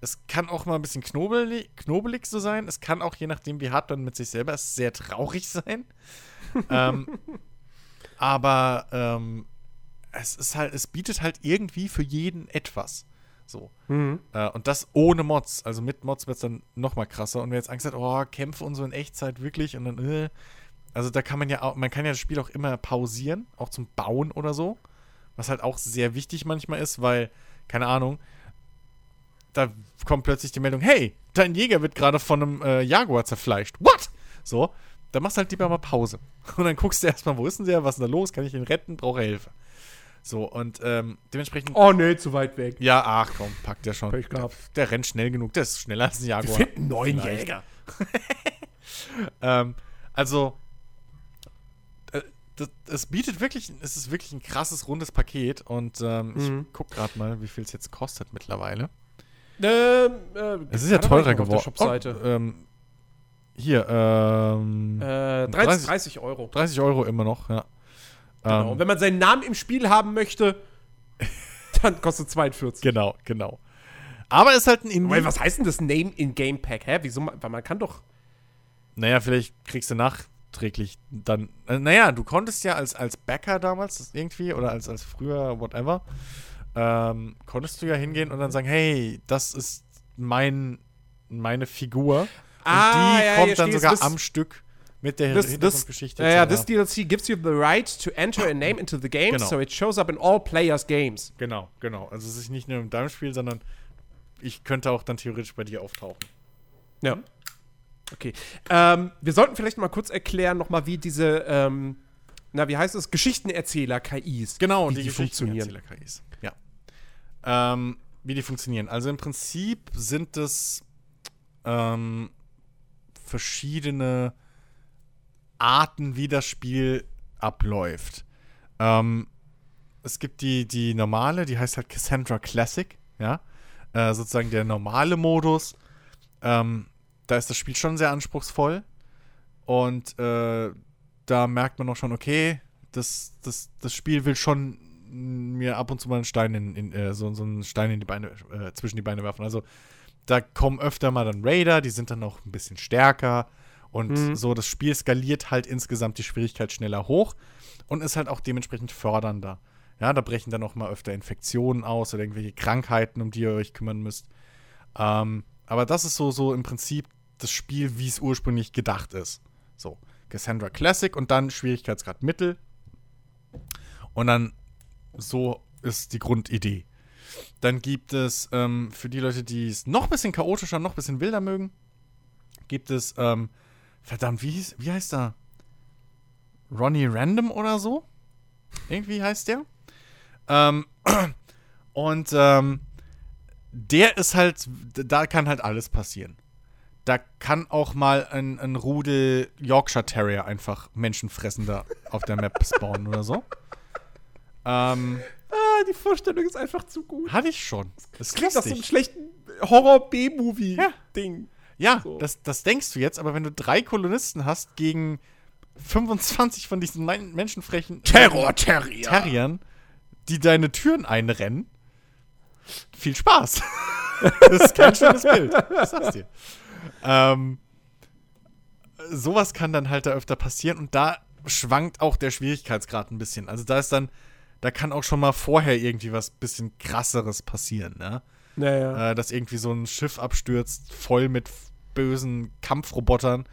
Speaker 2: es kann auch mal ein bisschen knobelig, knobelig so sein. Es kann auch, je nachdem, wie hart man mit sich selber ist, sehr traurig sein. ähm, aber ähm, es ist halt, es bietet halt irgendwie für jeden etwas. So. Mhm. Äh, und das ohne Mods. Also mit Mods wird es dann noch mal krasser. Und wer jetzt Angst hat, oh, Kämpfe und so in Echtzeit wirklich und dann, äh, also da kann man ja auch, man kann ja das Spiel auch immer pausieren, auch zum Bauen oder so. Was halt auch sehr wichtig manchmal ist, weil, keine Ahnung, da kommt plötzlich die Meldung, hey, dein Jäger wird gerade von einem äh, Jaguar zerfleischt. What? So, dann machst du halt lieber mal Pause. Und dann guckst du erstmal, wo ist denn der, was ist denn da los, kann ich ihn retten, brauche Hilfe. So, und ähm, dementsprechend.
Speaker 1: Oh nee, zu weit weg.
Speaker 2: Ja, ach komm, packt der schon.
Speaker 1: Pech gehabt.
Speaker 2: Der rennt schnell genug, der ist schneller als ein Jaguar.
Speaker 1: Wir finden neuen Jäger.
Speaker 2: ähm, also, das, das, bietet wirklich, es ist wirklich ein krasses, rundes Paket und ähm, mhm. ich guck gerade mal, wie viel es jetzt kostet mittlerweile.
Speaker 1: Ähm, äh,
Speaker 2: es ist ja teurer geworden.
Speaker 1: Oh,
Speaker 2: ähm, hier, ähm.
Speaker 1: Äh, 30, 30 Euro.
Speaker 2: 30 Euro immer noch, ja.
Speaker 1: Genau. Und wenn man seinen Namen im Spiel haben möchte, dann kostet 42.
Speaker 2: Genau, genau. Aber es ist halt ein Indie.
Speaker 1: Weil, was heißt denn das Name in Game Pack? Hä? Wieso? Weil man kann doch.
Speaker 2: Naja, vielleicht kriegst du nachträglich dann. Äh, naja, du konntest ja als, als Bäcker damals irgendwie oder als, als früher, whatever, ähm, konntest du ja hingehen und dann sagen: Hey, das ist mein, meine Figur. Und
Speaker 1: ah,
Speaker 2: die
Speaker 1: ja,
Speaker 2: kommt dann sogar am Stück mit der
Speaker 1: this, Hintergrundgeschichte. Ja, ja, this DLC gives you the right to enter a name into the game, genau. so it shows up in all players' games.
Speaker 2: Genau, genau. Also es ist nicht nur in deinem Spiel, sondern ich könnte auch dann theoretisch bei dir auftauchen.
Speaker 1: Ja. Okay. Ähm, wir sollten vielleicht mal kurz erklären, nochmal, wie diese, ähm, na, wie heißt es, Geschichtenerzähler-KIs.
Speaker 2: Genau, wie die, die Geschichtenerzähler-KIs. Ja. Ähm, wie die funktionieren. Also im Prinzip sind es ähm, verschiedene Arten, wie das Spiel abläuft. Ähm, es gibt die, die normale, die heißt halt Cassandra Classic, ja. Äh, sozusagen der normale Modus. Ähm, da ist das Spiel schon sehr anspruchsvoll. Und äh, da merkt man auch schon, okay, das, das, das Spiel will schon mir ab und zu mal einen Stein in, in äh, so, so einen Stein in die Beine, äh, zwischen die Beine werfen. Also da kommen öfter mal dann Raider, die sind dann auch ein bisschen stärker. Und mhm. so, das Spiel skaliert halt insgesamt die Schwierigkeit schneller hoch und ist halt auch dementsprechend fördernder. Ja, da brechen dann auch mal öfter Infektionen aus oder irgendwelche Krankheiten, um die ihr euch kümmern müsst. Ähm, aber das ist so, so im Prinzip das Spiel, wie es ursprünglich gedacht ist. So, Cassandra Classic und dann Schwierigkeitsgrad Mittel. Und dann so ist die Grundidee. Dann gibt es ähm, für die Leute, die es noch ein bisschen chaotischer, noch ein bisschen wilder mögen, gibt es ähm, Verdammt, wie, hieß, wie heißt er? Ronnie Random oder so? Irgendwie heißt der. Ähm, und ähm, der ist halt, da kann halt alles passieren. Da kann auch mal ein, ein Rudel Yorkshire Terrier einfach menschenfressender auf der Map spawnen oder so. Ähm,
Speaker 1: ah, die Vorstellung ist einfach zu gut.
Speaker 2: Hatte ich schon.
Speaker 1: Das klingt nach so einem schlechten Horror-B-Movie-Ding.
Speaker 2: Ja. Ja, so. das, das denkst du jetzt, aber wenn du drei Kolonisten hast gegen 25 von diesen menschenfrechen
Speaker 1: Terror-Terrier.
Speaker 2: Terriern, die deine Türen einrennen, viel Spaß. das ist kein schönes Bild. Das sag's dir. Ähm, sowas kann dann halt da öfter passieren und da schwankt auch der Schwierigkeitsgrad ein bisschen. Also da ist dann, da kann auch schon mal vorher irgendwie was bisschen krasseres passieren, ne?
Speaker 1: Naja.
Speaker 2: Äh, dass irgendwie so ein Schiff abstürzt, voll mit bösen Kampfrobotern,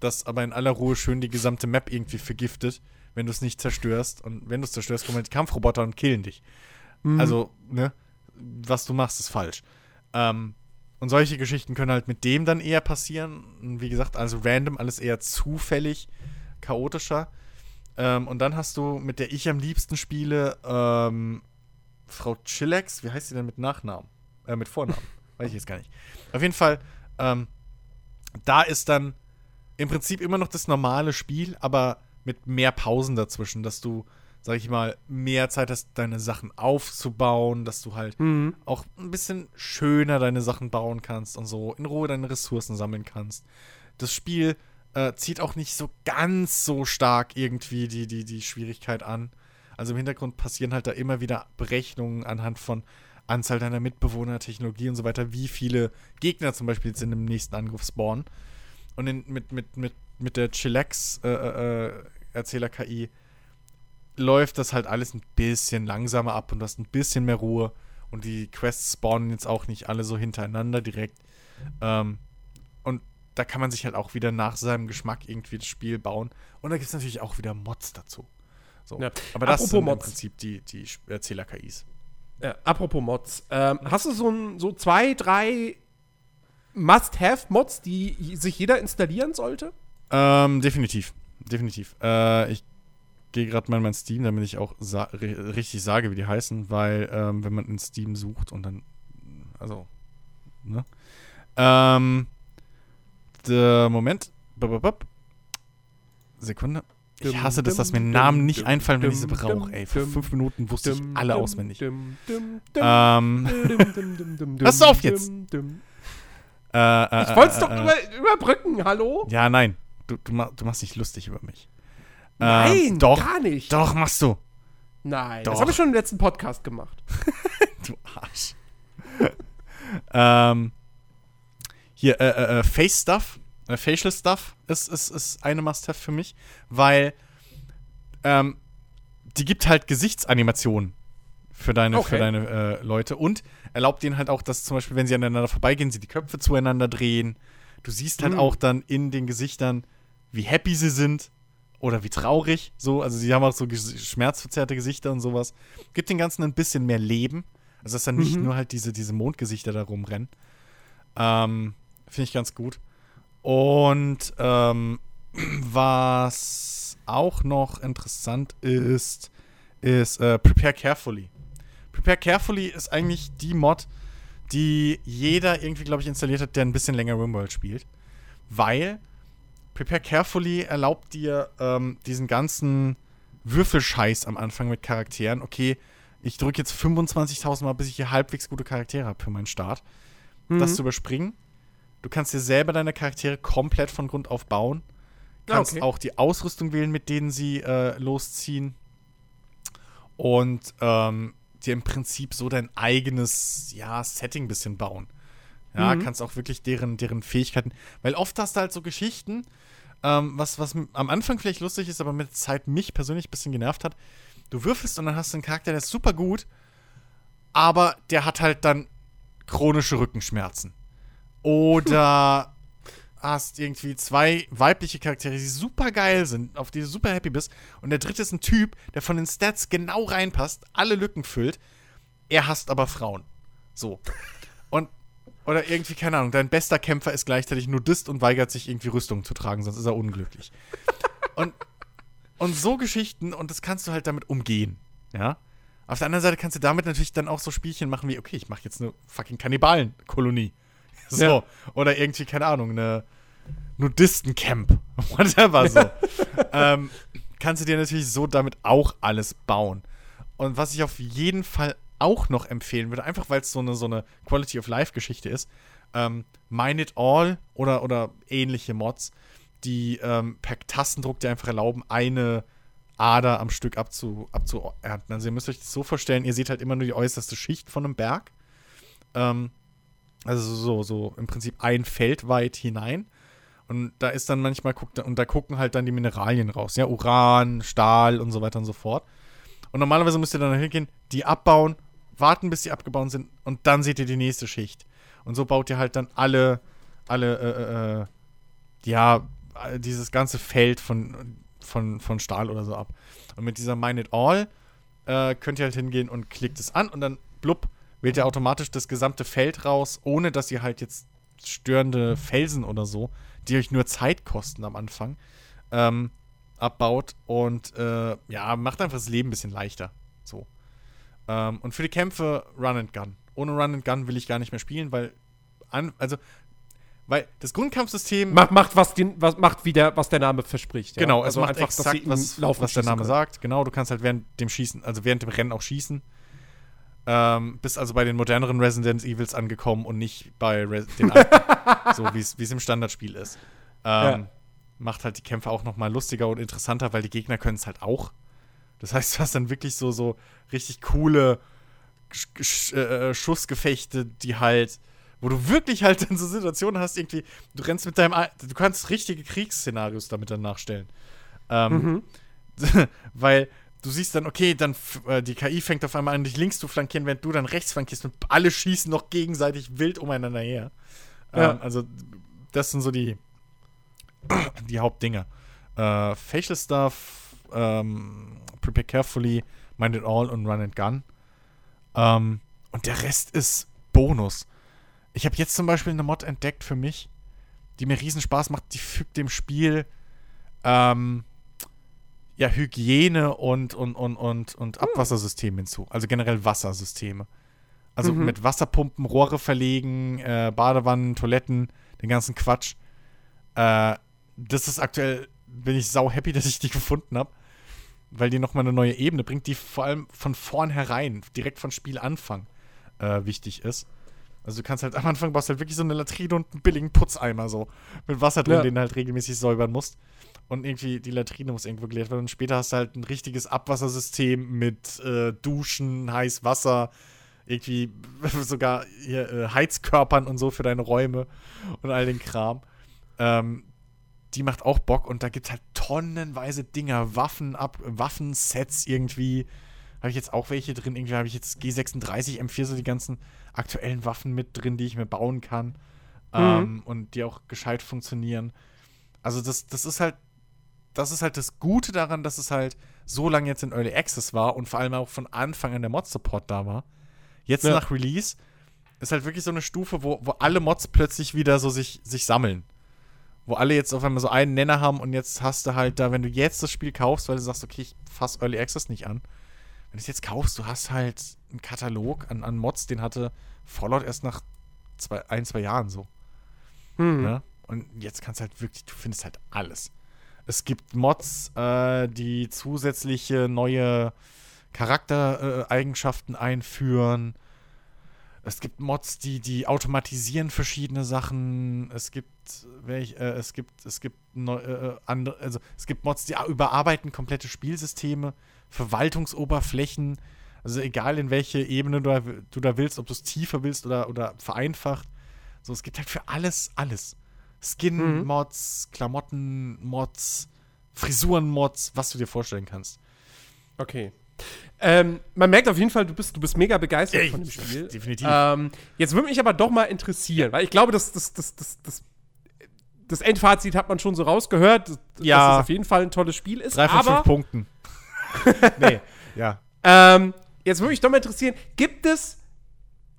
Speaker 2: das aber in aller Ruhe schön die gesamte Map irgendwie vergiftet, wenn du es nicht zerstörst. Und wenn du es zerstörst, kommen halt die Kampfroboter und killen dich. Mhm. Also, ne, was du machst, ist falsch. Ähm, und solche Geschichten können halt mit dem dann eher passieren. Und wie gesagt, also random, alles eher zufällig, chaotischer. Ähm, und dann hast du, mit der ich am liebsten spiele, ähm, Frau Chillax, wie heißt sie denn mit Nachnamen? Äh, mit Vornamen. Weiß ich jetzt gar nicht. Auf jeden Fall, ähm, da ist dann im Prinzip immer noch das normale Spiel, aber mit mehr Pausen dazwischen, dass du, sag ich mal, mehr Zeit hast, deine Sachen aufzubauen, dass du halt mhm. auch ein bisschen schöner deine Sachen bauen kannst und so in Ruhe deine Ressourcen sammeln kannst. Das Spiel äh, zieht auch nicht so ganz so stark irgendwie die, die, die Schwierigkeit an. Also im Hintergrund passieren halt da immer wieder Berechnungen anhand von Anzahl deiner Mitbewohner, Technologie und so weiter, wie viele Gegner zum Beispiel jetzt in dem nächsten Angriff spawnen. Und in, mit, mit, mit, mit der Chillax äh, äh, Erzähler-KI läuft das halt alles ein bisschen langsamer ab und du hast ein bisschen mehr Ruhe Und die Quests spawnen jetzt auch nicht alle so hintereinander direkt. Ähm, und da kann man sich halt auch wieder nach seinem Geschmack irgendwie das Spiel bauen. Und da gibt es natürlich auch wieder Mods dazu. So.
Speaker 1: Ja.
Speaker 2: Aber das
Speaker 1: Apropos
Speaker 2: sind im
Speaker 1: Mods.
Speaker 2: Prinzip die, die Erzähler-KIs.
Speaker 1: Ja, apropos Mods. Ähm, hast du so, ein, so zwei, drei Must-Have-Mods, die sich jeder installieren sollte?
Speaker 2: Ähm, definitiv. Definitiv. Äh, ich gehe gerade mal in mein Steam, damit ich auch sa ri- richtig sage, wie die heißen, weil, ähm, wenn man in Steam sucht und dann. Also. Ne? Ähm. Der Moment. Sekunde. Ich hasse das, dass mir Namen nicht einfallen, wenn ich sie brauche. Ey, vor
Speaker 1: dum,
Speaker 2: fünf Minuten wusste ich alle auswendig. Ähm. Pass auf jetzt. Äh, äh,
Speaker 1: Ich wollte es
Speaker 2: äh,
Speaker 1: doch
Speaker 2: äh,
Speaker 1: über, überbrücken, hallo?
Speaker 2: Ja, nein. Du, du, du machst dich lustig über mich.
Speaker 1: Nein,
Speaker 2: Ähm, doch.
Speaker 1: gar nicht.
Speaker 2: Doch, machst du.
Speaker 1: Nein,
Speaker 2: Doch.
Speaker 1: das habe ich schon im letzten Podcast gemacht.
Speaker 2: Du Arsch. ähm, hier, äh, äh, äh, Face Stuff, äh, Facial Stuff ist, ist, ist eine Must-Have für mich, weil ähm, die gibt halt Gesichtsanimationen für deine,
Speaker 1: Okay.
Speaker 2: für deine äh, Leute und erlaubt denen halt auch, dass zum Beispiel, wenn sie aneinander vorbeigehen, sie die Köpfe zueinander drehen. Du siehst halt
Speaker 1: Mhm.
Speaker 2: auch dann in den Gesichtern, wie happy sie sind oder wie traurig. So, also sie haben auch so schmerzverzerrte Gesichter und sowas. Gibt den Ganzen ein bisschen mehr Leben. Also dass dann nicht
Speaker 1: Mhm.
Speaker 2: nur halt diese, diese Mondgesichter da rumrennen. Ähm, Finde ich ganz gut. Und ähm, was auch noch interessant ist, ist äh, Prepare Carefully. Prepare Carefully ist eigentlich die Mod, die jeder irgendwie, glaube ich, installiert hat, der ein bisschen länger RimWorld spielt. Weil Prepare Carefully erlaubt dir ähm, diesen ganzen Würfelscheiß am Anfang mit Charakteren. Okay, ich drücke jetzt 25.000 Mal, bis ich hier halbwegs gute Charaktere habe für meinen Start. Das
Speaker 1: Mhm.
Speaker 2: zu überspringen. Du kannst dir selber deine Charaktere komplett von Grund auf bauen.
Speaker 1: Ah,
Speaker 2: Kannst
Speaker 1: okay.
Speaker 2: auch die Ausrüstung wählen, mit denen sie äh, losziehen. Und ähm, dir im Prinzip so dein eigenes ja, Setting ein bisschen bauen. Ja,
Speaker 1: Mhm.
Speaker 2: kannst auch wirklich deren, deren Fähigkeiten. Weil oft hast du halt so Geschichten, ähm, was, was am Anfang vielleicht lustig ist, aber mit der Zeit mich persönlich ein bisschen genervt hat. Du würfelst und dann hast du einen Charakter, der ist super gut, aber der hat halt dann chronische Rückenschmerzen. Oder hast irgendwie zwei weibliche Charaktere, die super geil sind, auf die du super happy bist. Und der dritte ist ein Typ, der von den Stats genau reinpasst, alle Lücken füllt. Er hasst aber Frauen. So. Oder irgendwie, keine Ahnung, dein bester Kämpfer ist gleichzeitig Nudist und weigert sich irgendwie Rüstung zu tragen, sonst ist er unglücklich. Und, und so Geschichten, und das kannst du halt damit umgehen. Ja. Auf der anderen Seite kannst du damit natürlich dann auch so Spielchen machen wie, okay, ich mache jetzt eine fucking Kannibalenkolonie. So.
Speaker 1: Ja.
Speaker 2: Oder irgendwie, keine Ahnung, eine Nudistencamp. Whatever so. ähm, kannst du dir natürlich so damit auch alles bauen. Und was ich auf jeden Fall auch noch empfehlen würde, einfach weil es so eine, so eine Quality of Life-Geschichte ist, ähm, Mine It All oder, oder ähnliche Mods, die ähm, per Tastendruck dir einfach erlauben, eine Ader am Stück abzu, abzuernten. Also ihr müsst euch das so vorstellen, ihr seht halt immer nur die äußerste Schicht von einem Berg. Ähm, also so, so im Prinzip ein Feld weit hinein. Und da ist dann manchmal, und da gucken halt dann die Mineralien raus. Ja, Uran, Stahl und so weiter und so fort. Und normalerweise müsst ihr dann hingehen, die abbauen, warten, bis die abgebaut sind und dann seht ihr die nächste Schicht. Und so baut ihr halt dann alle, alle, äh, äh, äh, ja, dieses ganze Feld von, von, von Stahl oder so ab. Und mit dieser Mine It All äh, könnt ihr halt hingehen und klickt es an und dann blub, wählt ihr automatisch das gesamte Feld raus, ohne dass ihr halt jetzt störende Felsen oder so, die euch nur Zeit kosten am Anfang, ähm, abbaut und äh, ja, macht einfach das Leben ein bisschen leichter. So. Ähm, und für die Kämpfe Run and Gun. Ohne Run and Gun will ich gar nicht mehr spielen, weil an, also weil das Grundkampfsystem
Speaker 1: Macht, macht, was, den, was, macht wieder, was der Name verspricht. ja.
Speaker 2: Genau,
Speaker 1: also
Speaker 2: es macht
Speaker 1: einfach,
Speaker 2: exakt, was,
Speaker 1: laufen
Speaker 2: was der Name
Speaker 1: können.
Speaker 2: sagt. Genau, du kannst halt während dem Schießen, also während dem Rennen auch schießen. Ähm, bist also bei den moderneren Resident Evils angekommen und nicht bei Res den alten, so wie es im Standardspiel ist. Ähm,
Speaker 1: Ja.
Speaker 2: Macht halt die Kämpfe auch noch mal lustiger und interessanter, weil die Gegner können es halt auch. Das heißt, du hast dann wirklich so, so richtig coole Sch Sch äh, Schussgefechte, die halt, wo du wirklich halt in so Situationen hast, irgendwie, du rennst mit deinem, Ei- du kannst richtige Kriegsszenarios damit dann nachstellen. Ähm,
Speaker 1: Mhm.
Speaker 2: weil du siehst dann, okay, dann äh, die KI fängt auf einmal an, dich links zu flankieren, während du dann rechts flankierst und alle schießen noch gegenseitig wild umeinander her. Ja. Ähm, also, das sind so die, die Hauptdinge. Äh, Facial Stuff, ähm, Prepare Carefully, Mind It All und Run and Gun. Ähm, und der Rest ist Bonus. Ich habe jetzt zum Beispiel eine Mod entdeckt für mich, die mir riesen Spaß macht. Die fügt dem Spiel ähm, ja, Hygiene und, und, und, und, und Abwassersysteme hinzu. Also generell Wassersysteme. Also mhm. mit Wasserpumpen, Rohre verlegen, äh, Badewannen, Toiletten, den ganzen Quatsch. Äh, das ist aktuell, bin ich sau happy, dass ich die gefunden habe. Weil die nochmal eine neue Ebene bringt, die vor allem von vornherein, direkt von Spielanfang, äh, wichtig ist. Also du kannst halt am Anfang baust halt wirklich so eine Latrine und einen billigen Putzeimer so mit Wasser drin, ja. den du halt regelmäßig säubern musst. Und irgendwie die Latrine muss irgendwo geleert werden. Und später hast du halt ein richtiges Abwassersystem mit äh, Duschen, heiß Wasser, irgendwie sogar hier, äh, Heizkörpern und so für deine Räume und all den Kram. Ähm, die macht auch Bock und da gibt es halt tonnenweise Dinger, Waffen ab, Waffensets irgendwie. Habe ich jetzt auch welche drin. Irgendwie habe ich jetzt G36 M4, so die ganzen aktuellen Waffen mit drin, die ich mir bauen kann. Mhm. Ähm, und die auch gescheit funktionieren. Also das, das ist halt, das ist halt das Gute daran, dass es halt so lange jetzt in Early Access war und vor allem auch von Anfang an der Mod-Support da war. Jetzt ja. nach Release ist halt wirklich so eine Stufe, wo, wo alle Mods plötzlich wieder so sich, sich sammeln. Wo alle jetzt auf einmal so einen Nenner haben und jetzt hast du halt da, wenn du jetzt das Spiel kaufst, weil du sagst, okay, ich fasse Early Access nicht an. Wenn du es jetzt kaufst, du hast halt einen Katalog an, an Mods, den hatte Fallout erst nach zwei, ein, zwei Jahren so. Mhm. Ne? Und jetzt kannst du halt wirklich, du findest halt alles. Es gibt Mods, äh, die zusätzliche neue Charaktereigenschaften einführen. Es gibt Mods, die, die automatisieren verschiedene Sachen. Es gibt welch, äh, es gibt, es gibt neu, äh, andere, also es gibt Mods, die überarbeiten komplette Spielsysteme, Verwaltungsoberflächen. Also egal in welche Ebene du, du da willst, ob du es tiefer willst oder, oder vereinfacht. So, es gibt halt für alles alles. Skin-Mods, mhm. Klamotten-Mods, Frisuren-Mods, was du dir vorstellen kannst.
Speaker 1: Okay. Ähm, man merkt auf jeden Fall, du bist, du bist mega begeistert Ey, von dem Spiel.
Speaker 2: Definitiv.
Speaker 1: Ähm, jetzt würde mich aber doch mal interessieren, weil ich glaube, das, das, das, das, das, das Endfazit hat man schon so rausgehört,
Speaker 2: ja. dass
Speaker 1: es auf jeden Fall ein tolles Spiel ist.
Speaker 2: Drei von aber, fünf Punkten.
Speaker 1: nee, ja. Ähm, jetzt würde mich doch mal interessieren, gibt es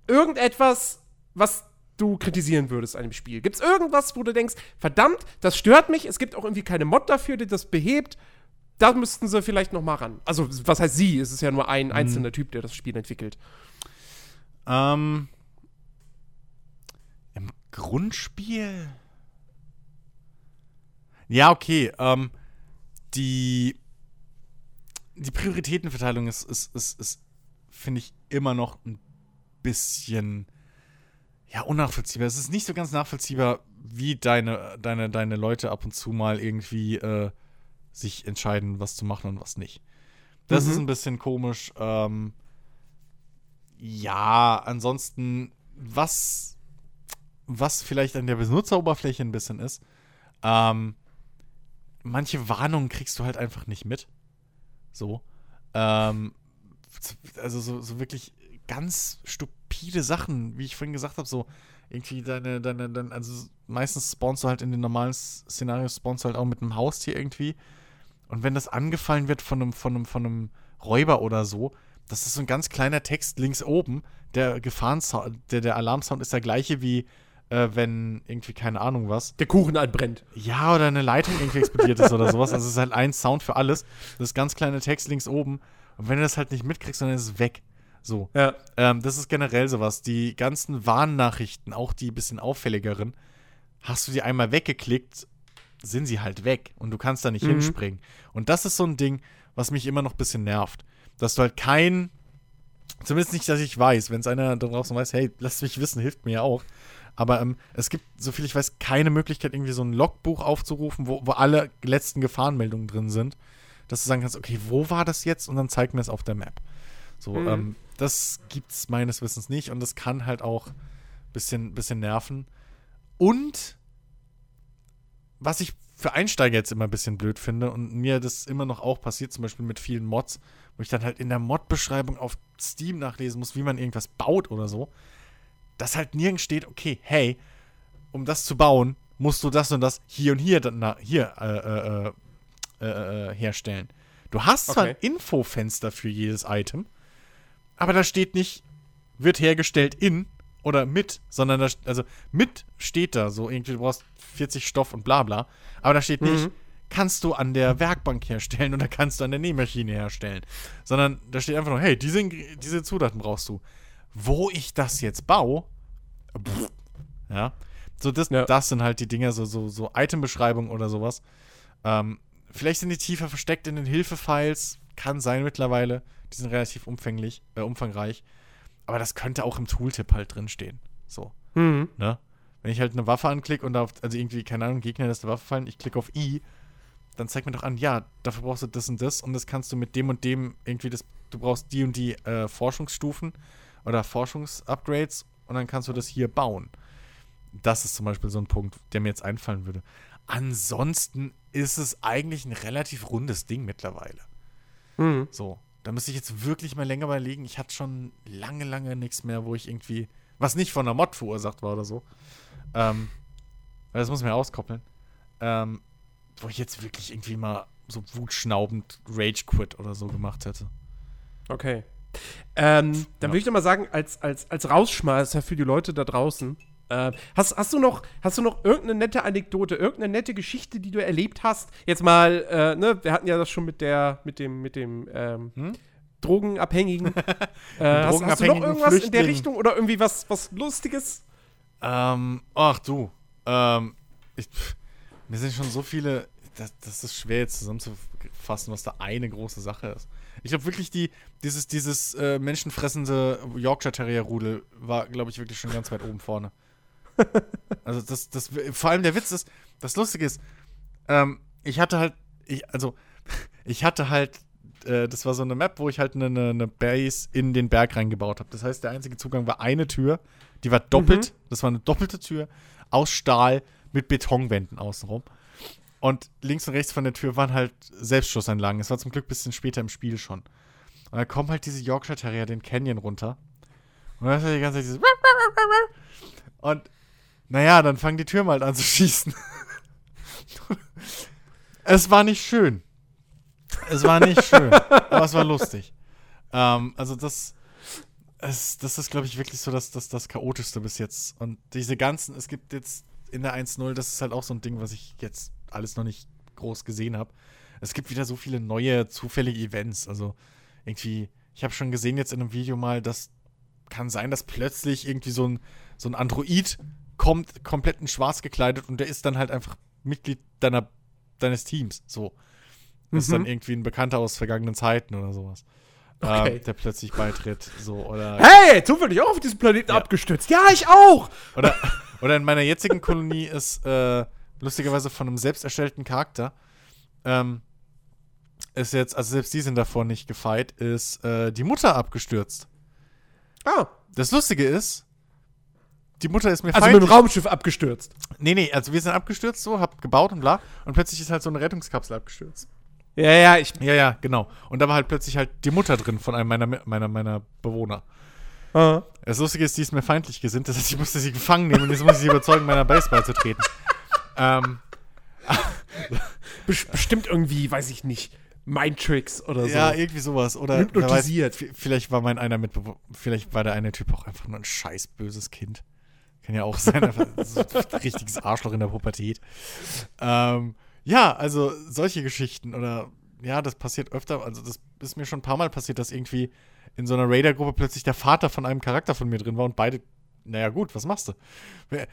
Speaker 1: irgendetwas, was du kritisieren würdest an dem Spiel? Gibt es irgendwas, wo du denkst, verdammt, das stört mich, es gibt auch irgendwie keine Mod dafür, die das behebt? Da müssten sie vielleicht noch mal ran. Also, was heißt sie? Es ist ja nur ein mhm. einzelner Typ, der das Spiel entwickelt.
Speaker 2: Ähm. Im Grundspiel. Ja, okay. Ähm, die, die Prioritätenverteilung ist, ist, ist, ist finde ich, immer noch ein bisschen ja, unnachvollziehbar. Es ist nicht so ganz nachvollziehbar, wie deine, deine, deine Leute ab und zu mal irgendwie äh, sich entscheiden, was zu machen und was nicht. Das mhm. ist ein bisschen komisch. Ähm, ja, ansonsten, was, was vielleicht an der Benutzeroberfläche ein bisschen ist, ähm, manche Warnungen kriegst du halt einfach nicht mit. So. Ähm, also so, so wirklich ganz stupide Sachen, wie ich vorhin gesagt habe, so irgendwie deine, deine, deine, also meistens spawnst du halt in den normalen Szenarios, spawnst du halt auch mit einem Haustier irgendwie. Und wenn das angefallen wird von einem, von einem, von einem Räuber oder so, das ist so ein ganz kleiner Text links oben. Der Gefahrensound, der, der Alarmsound ist der gleiche wie äh, wenn irgendwie, keine Ahnung was.
Speaker 1: Der Kuchen anbrennt.
Speaker 2: Ja, oder eine Leitung irgendwie explodiert ist oder sowas. Also es ist halt ein Sound für alles. Das ist ganz kleiner Text links oben. Und wenn du das halt nicht mitkriegst, dann ist es weg. So.
Speaker 1: Ja.
Speaker 2: Ähm, das ist generell sowas. Die ganzen Warnnachrichten, auch die bisschen auffälligeren, hast du die einmal weggeklickt, sind sie halt weg und du kannst da nicht mhm. hinspringen. Und das ist so ein Ding, was mich immer noch ein bisschen nervt. Dass du halt kein, zumindest nicht, dass ich weiß, wenn es einer da draußen weiß, hey, lass mich wissen, hilft mir ja auch. Aber ähm, es gibt, so viel ich weiß, keine Möglichkeit, irgendwie so ein Logbuch aufzurufen, wo, wo alle letzten Gefahrenmeldungen drin sind. Dass du sagen kannst, okay, wo war das jetzt? Und dann zeig mir es auf der Map. So, mhm. ähm, das gibt's meines Wissens nicht und das kann halt auch ein bisschen, bisschen nerven. Und was ich für Einsteiger jetzt immer ein bisschen blöd finde und mir das immer noch auch passiert, zum Beispiel mit vielen Mods, wo ich dann halt in der Mod-Beschreibung auf Steam nachlesen muss, wie man irgendwas baut oder so, dass halt nirgends steht, okay, hey, um das zu bauen, musst du das und das hier und hier, dann, hier äh, äh, äh, herstellen. Du hast zwar okay. ein Infofenster für jedes Item, aber da steht nicht, wird hergestellt in oder mit, sondern da, also mit steht da so irgendwie, du brauchst 40 Stoff und bla bla, aber da steht mhm. nicht, kannst du an der Werkbank herstellen oder kannst du an der Nähmaschine herstellen, sondern da steht einfach nur, hey, diese, diese Zutaten brauchst du. Wo ich das jetzt baue, pff, ja, so das, ja. das sind halt die Dinger, so, so, so Item-Beschreibung oder sowas. Ähm, vielleicht sind die tiefer versteckt in den Hilfe-Files, kann sein mittlerweile. Die sind relativ umfänglich, äh, umfangreich. Aber das könnte auch im Tooltip halt drinstehen. So. Mhm. Ne? Wenn ich halt eine Waffe anklicke und auf, also irgendwie, keine Ahnung, Gegner lässt eine Waffe fallen, ich klicke auf I, dann zeigt mir doch an, ja, dafür brauchst du das und das und das kannst du mit dem und dem irgendwie, das, du brauchst die und die äh, Forschungsstufen oder Forschungsupgrades und dann kannst du das hier bauen. Das ist zum Beispiel so ein Punkt, der mir jetzt einfallen würde. Ansonsten ist es eigentlich ein relativ rundes Ding mittlerweile. Mhm. So. Da müsste ich jetzt wirklich mal länger überlegen. Ich hatte schon lange, lange nichts mehr, wo ich irgendwie, was nicht von einer Mod verursacht war oder so. Ähm, das muss man ja auskoppeln. Ähm, wo ich jetzt wirklich irgendwie mal so wutschnaubend Rage Quit oder so gemacht hätte.
Speaker 1: Okay. Ähm, dann ja. würde ich doch mal sagen, als, als, als Rausschmeißer für die Leute da draußen, äh, hast, hast, du noch, hast du noch irgendeine nette Anekdote, irgendeine nette Geschichte, die du erlebt hast? Jetzt mal, äh, ne, wir hatten ja das schon mit der, mit dem, mit dem ähm, hm? Drogenabhängigen. äh, hast, hast, du noch irgendwas Flüchtling. in der Richtung oder irgendwie was, was Lustiges?
Speaker 2: Ähm, ach du, ähm, ich, mir sind schon so viele, das, das ist schwer jetzt zusammenzufassen, was da eine große Sache ist. Ich glaube wirklich, die, dieses, dieses äh, menschenfressende Yorkshire Terrier Rudel war, glaube ich, wirklich schon ganz weit oben vorne. Also das, das, vor allem der Witz ist, das Lustige ist, ähm, ich hatte halt, ich, also, ich hatte halt, äh, das war so eine Map, wo ich halt eine, eine Base in den Berg reingebaut habe. Das heißt, der einzige Zugang war eine Tür, die war doppelt, mhm. das war eine doppelte Tür aus Stahl mit Betonwänden außenrum. Und links und rechts von der Tür waren halt Selbstschussanlagen. Es war zum Glück ein bisschen später im Spiel schon. Und da kommen halt diese Yorkshire Terrier den Canyon runter. Und dann ist halt die ganze Zeit dieses Und naja, dann fangen die Türme halt an zu schießen. es war nicht schön. Es war nicht schön, aber es war lustig. Ähm, also das, es, das ist, glaube ich, wirklich so das, das, das Chaotischste bis jetzt. Und diese ganzen, es gibt jetzt in der 1.0, das ist halt auch so ein Ding, was ich jetzt alles noch nicht groß gesehen habe. Es gibt wieder so viele neue, zufällige Events. Also irgendwie, ich habe schon gesehen jetzt in einem Video mal, dass kann sein, dass plötzlich irgendwie so ein, so ein Android kommt, komplett in schwarz gekleidet und der ist dann halt einfach Mitglied deiner, deines Teams. So. Das ist dann mhm. irgendwie ein Bekannter aus vergangenen Zeiten oder sowas. Okay. Ähm, der plötzlich beitritt. So, oder
Speaker 1: hey, zufällig auch auf diesem Planeten ja. abgestürzt. Ja, ich auch!
Speaker 2: Oder, oder in meiner jetzigen Kolonie ist äh, lustigerweise von einem selbst erstellten Charakter. Ähm, ist jetzt, also selbst die sind davor nicht gefeit, ist äh, die Mutter abgestürzt. Ah. Das Lustige ist, die Mutter ist mir
Speaker 1: Also mit dem Raumschiff abgestürzt.
Speaker 2: Nee, nee, also wir sind abgestürzt so, hab gebaut und bla. Und plötzlich ist halt so eine Rettungskapsel abgestürzt.
Speaker 1: Ja, ja, ich.
Speaker 2: Ja, ja, genau. Und da war halt plötzlich halt die Mutter drin von einem meiner, meiner, meiner Bewohner.
Speaker 1: Ah.
Speaker 2: Das Lustige ist, die ist mir feindlich gesinnt. Das heißt, ich musste sie gefangen nehmen und jetzt muss ich sie überzeugen, meiner Base beizutreten. ähm.
Speaker 1: Bestimmt irgendwie, weiß ich nicht Mindtricks oder so.
Speaker 2: Ja, irgendwie sowas. Oder
Speaker 1: hypnotisiert.
Speaker 2: Weiß, vielleicht war mein einer mit, vielleicht war der eine Typ auch einfach nur ein scheiß böses Kind. Kann ja auch sein, einfach so ein richtiges Arschloch in der Pubertät. Ähm, ja, also solche Geschichten oder ja, das passiert öfter. Also das ist mir schon ein paar Mal passiert, dass irgendwie in so einer Raider-Gruppe plötzlich der Vater von einem Charakter von mir drin war und beide naja, gut, was machst du?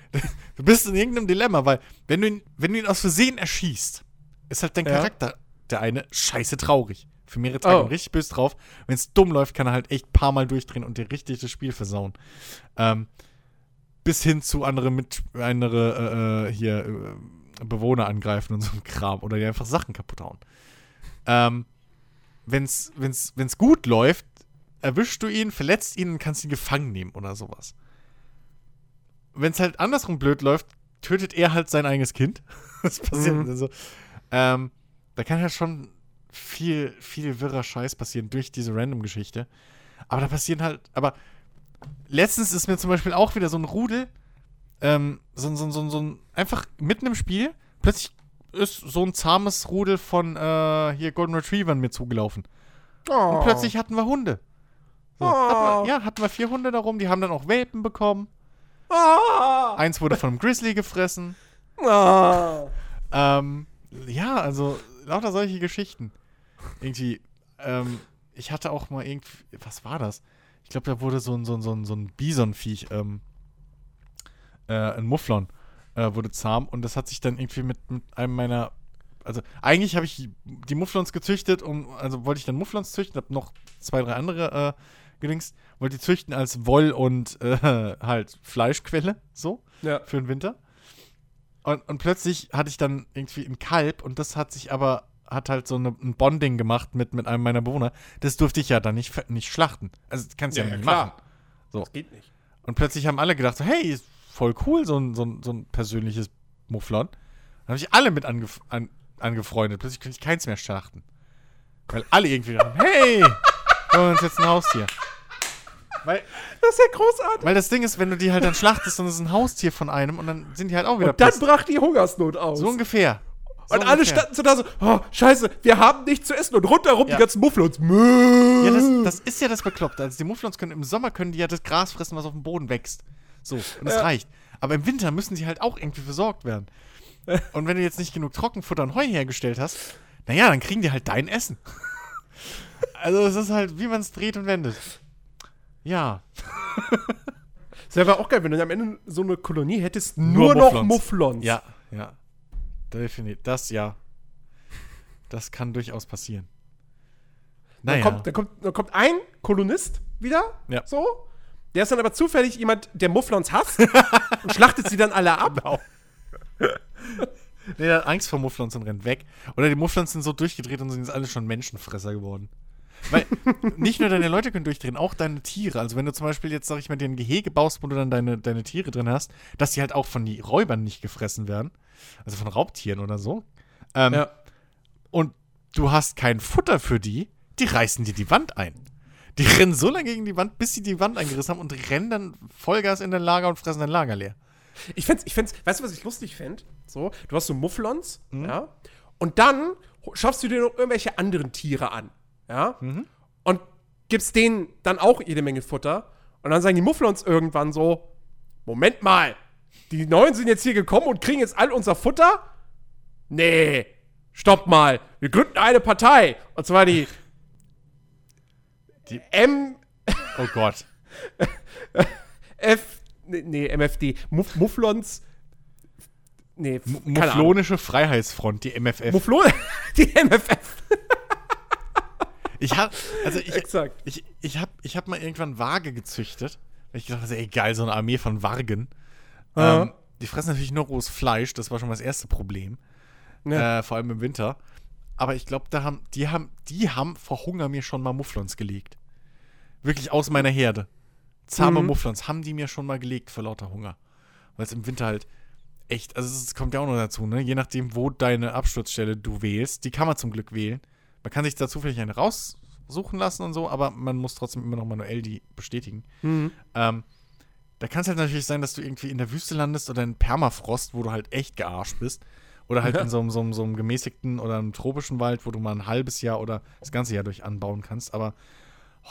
Speaker 2: Du bist in irgendeinem Dilemma, weil, wenn du ihn, wenn du ihn aus Versehen erschießt, ist halt dein ja. Charakter der eine scheiße traurig. Für mehrere Tage oh. richtig böse drauf. Wenn es dumm läuft, kann er halt echt ein paar Mal durchdrehen und dir richtig das Spiel versauen. Ähm, bis hin zu andere mit andere äh, äh, hier äh, Bewohner angreifen und so ein Kram oder dir einfach Sachen kaputt hauen. Ähm, wenn's, wenn's, wenn's gut läuft, erwischst du ihn, verletzt ihn und kannst ihn gefangen nehmen oder sowas. Wenn es halt andersrum blöd läuft, tötet er halt sein eigenes Kind. Was passiert
Speaker 1: Mhm.
Speaker 2: denn so? Ähm, da kann ja schon viel, viel wirrer Scheiß passieren durch diese Random-Geschichte. Aber da passieren halt, aber letztens ist mir zum Beispiel auch wieder so ein Rudel, ähm, so, so, so, so ein, einfach mitten im Spiel, plötzlich ist so ein zahmes Rudel von äh, hier Golden Retrievern mir zugelaufen.
Speaker 1: Oh.
Speaker 2: Und plötzlich hatten wir Hunde. So,
Speaker 1: Oh.
Speaker 2: hatten wir, ja, hatten wir vier Hunde darum, die haben dann auch Welpen bekommen.
Speaker 1: Ah.
Speaker 2: Eins wurde von einem Grizzly gefressen.
Speaker 1: Ah.
Speaker 2: Ähm, ja, also lauter solche Geschichten. Irgendwie, ähm, ich hatte auch mal irgendwie, was war das? Ich glaube, da wurde so ein, so ein, so ein, so ein Bisonviech, ähm, äh, ein Mufflon, äh, wurde zahm und das hat sich dann irgendwie mit, mit einem meiner, also eigentlich habe ich die Mufflons gezüchtet, um, also wollte ich dann Mufflons züchten, habe noch zwei, drei andere, äh, gedings, wollte die züchten als Woll- und, äh, halt Fleischquelle, so
Speaker 1: Ja.
Speaker 2: für den Winter. Und, und plötzlich hatte ich dann irgendwie ein Kalb und das hat sich aber, hat halt so eine, ein Bonding gemacht mit, mit einem meiner Bewohner. Das durfte ich ja dann nicht, nicht schlachten. Also das kannst du ja, nicht machen.
Speaker 1: Das geht nicht.
Speaker 2: Und plötzlich haben alle gedacht, so, hey, ist voll cool, so ein, so ein, so ein persönliches Mufflon. Dann habe ich alle mit angef an, angefreundet. Plötzlich könnte ich keins mehr schlachten. Weil alle irgendwie dachten, hey, holen wir uns jetzt ein Haustier. Weil,
Speaker 1: Das ist ja großartig.
Speaker 2: weil das Ding ist, wenn du die halt dann schlachtest, ist es ein Haustier von einem und dann sind die halt auch wieder
Speaker 1: Und dann brach die Hungersnot aus.
Speaker 2: So ungefähr. So
Speaker 1: und alle standen so da so, oh, scheiße, wir haben nichts zu essen und rundherum
Speaker 2: Ja.
Speaker 1: die ganzen Mufflons.
Speaker 2: Ja, das, das ist ja das Bekloppte. Also die Mufflons können im Sommer können die ja das Gras fressen, was auf dem Boden wächst. So, und das
Speaker 1: Ja.
Speaker 2: reicht. Aber im Winter müssen sie halt auch irgendwie versorgt werden. Und wenn du jetzt nicht genug Trockenfutter und Heu hergestellt hast, naja, dann kriegen die halt dein Essen. Also es ist halt, wie man es dreht und wendet. Ja.
Speaker 1: Das wäre auch geil, wenn du am Ende so eine Kolonie hättest, nur, noch Mufflons.
Speaker 2: Ja, ja. Definitiv. Das ja. Das kann durchaus passieren.
Speaker 1: Dann,
Speaker 2: Naja.
Speaker 1: kommt, dann, kommt, dann kommt ein Kolonist wieder,
Speaker 2: Ja.
Speaker 1: so. Der ist dann aber zufällig jemand, der Mufflons hasst und schlachtet sie dann alle ab.
Speaker 2: Genau. Nee, der hat Angst vor Mufflons und rennt weg. Oder die Mufflons sind so durchgedreht und sind jetzt alle schon Menschenfresser geworden. Weil nicht nur deine Leute können durchdrehen, auch deine Tiere. Also wenn du zum Beispiel jetzt, sag ich mal, dir ein Gehege baust, wo du dann deine, deine Tiere drin hast, dass die halt auch von den Räubern nicht gefressen werden. Also von Raubtieren oder so. Ähm,
Speaker 1: Ja.
Speaker 2: Und du hast kein Futter für die, die reißen dir die Wand ein. Die rennen so lange gegen die Wand, bis sie die Wand eingerissen haben und rennen dann Vollgas in dein Lager und fressen dein Lager leer.
Speaker 1: Ich find's, ich find's, weißt du, was ich lustig fände? So, du hast so Mufflons,
Speaker 2: Mhm.
Speaker 1: ja, und dann schaffst du dir noch irgendwelche anderen Tiere an, ja,
Speaker 2: Mhm.
Speaker 1: und gibst denen dann auch jede Menge Futter, und dann sagen die Mufflons irgendwann so, Moment mal, die Neuen sind jetzt hier gekommen und kriegen jetzt all unser Futter? Nee, stopp mal, wir gründen eine Partei, und zwar die,
Speaker 2: Die-
Speaker 1: M,
Speaker 2: Oh Gott.
Speaker 1: F, nee, MFD, Muff, Mufflons, nee.
Speaker 2: Mufflonische Freiheitsfront, die MFF.
Speaker 1: Mufflon, die MFF.
Speaker 2: ich hab, also ich,
Speaker 1: Exakt.
Speaker 2: ich, ich hab, ich hab mal irgendwann Waage gezüchtet. Ich gedacht habe, ey, geil, so eine Armee von Wargen.
Speaker 1: Ja.
Speaker 2: Ähm, die fressen natürlich nur rohes Fleisch, das war schon mal das erste Problem.
Speaker 1: Ja.
Speaker 2: Äh, vor allem im Winter. Aber ich glaube, da haben, die haben, die haben vor Hunger mir schon mal Mufflons gelegt. Wirklich aus meiner Herde. Zahme
Speaker 1: Mhm.
Speaker 2: Mufflons haben die mir schon mal gelegt vor lauter Hunger. Weil es im Winter halt echt, also es kommt ja auch noch dazu, ne? Je nachdem, wo deine Absturzstelle du wählst, die kann man zum Glück wählen. Man kann sich da zufällig eine raussuchen lassen und so, aber man muss trotzdem immer noch manuell die bestätigen.
Speaker 1: Mhm.
Speaker 2: Ähm, da kann es halt natürlich sein, dass du irgendwie in der Wüste landest oder in Permafrost, wo du halt echt gearscht bist. Oder halt
Speaker 1: Ja.
Speaker 2: in so, einem- so, einem- so einem gemäßigten oder einem tropischen Wald, wo du mal ein halbes Jahr oder das ganze Jahr durch anbauen kannst. Aber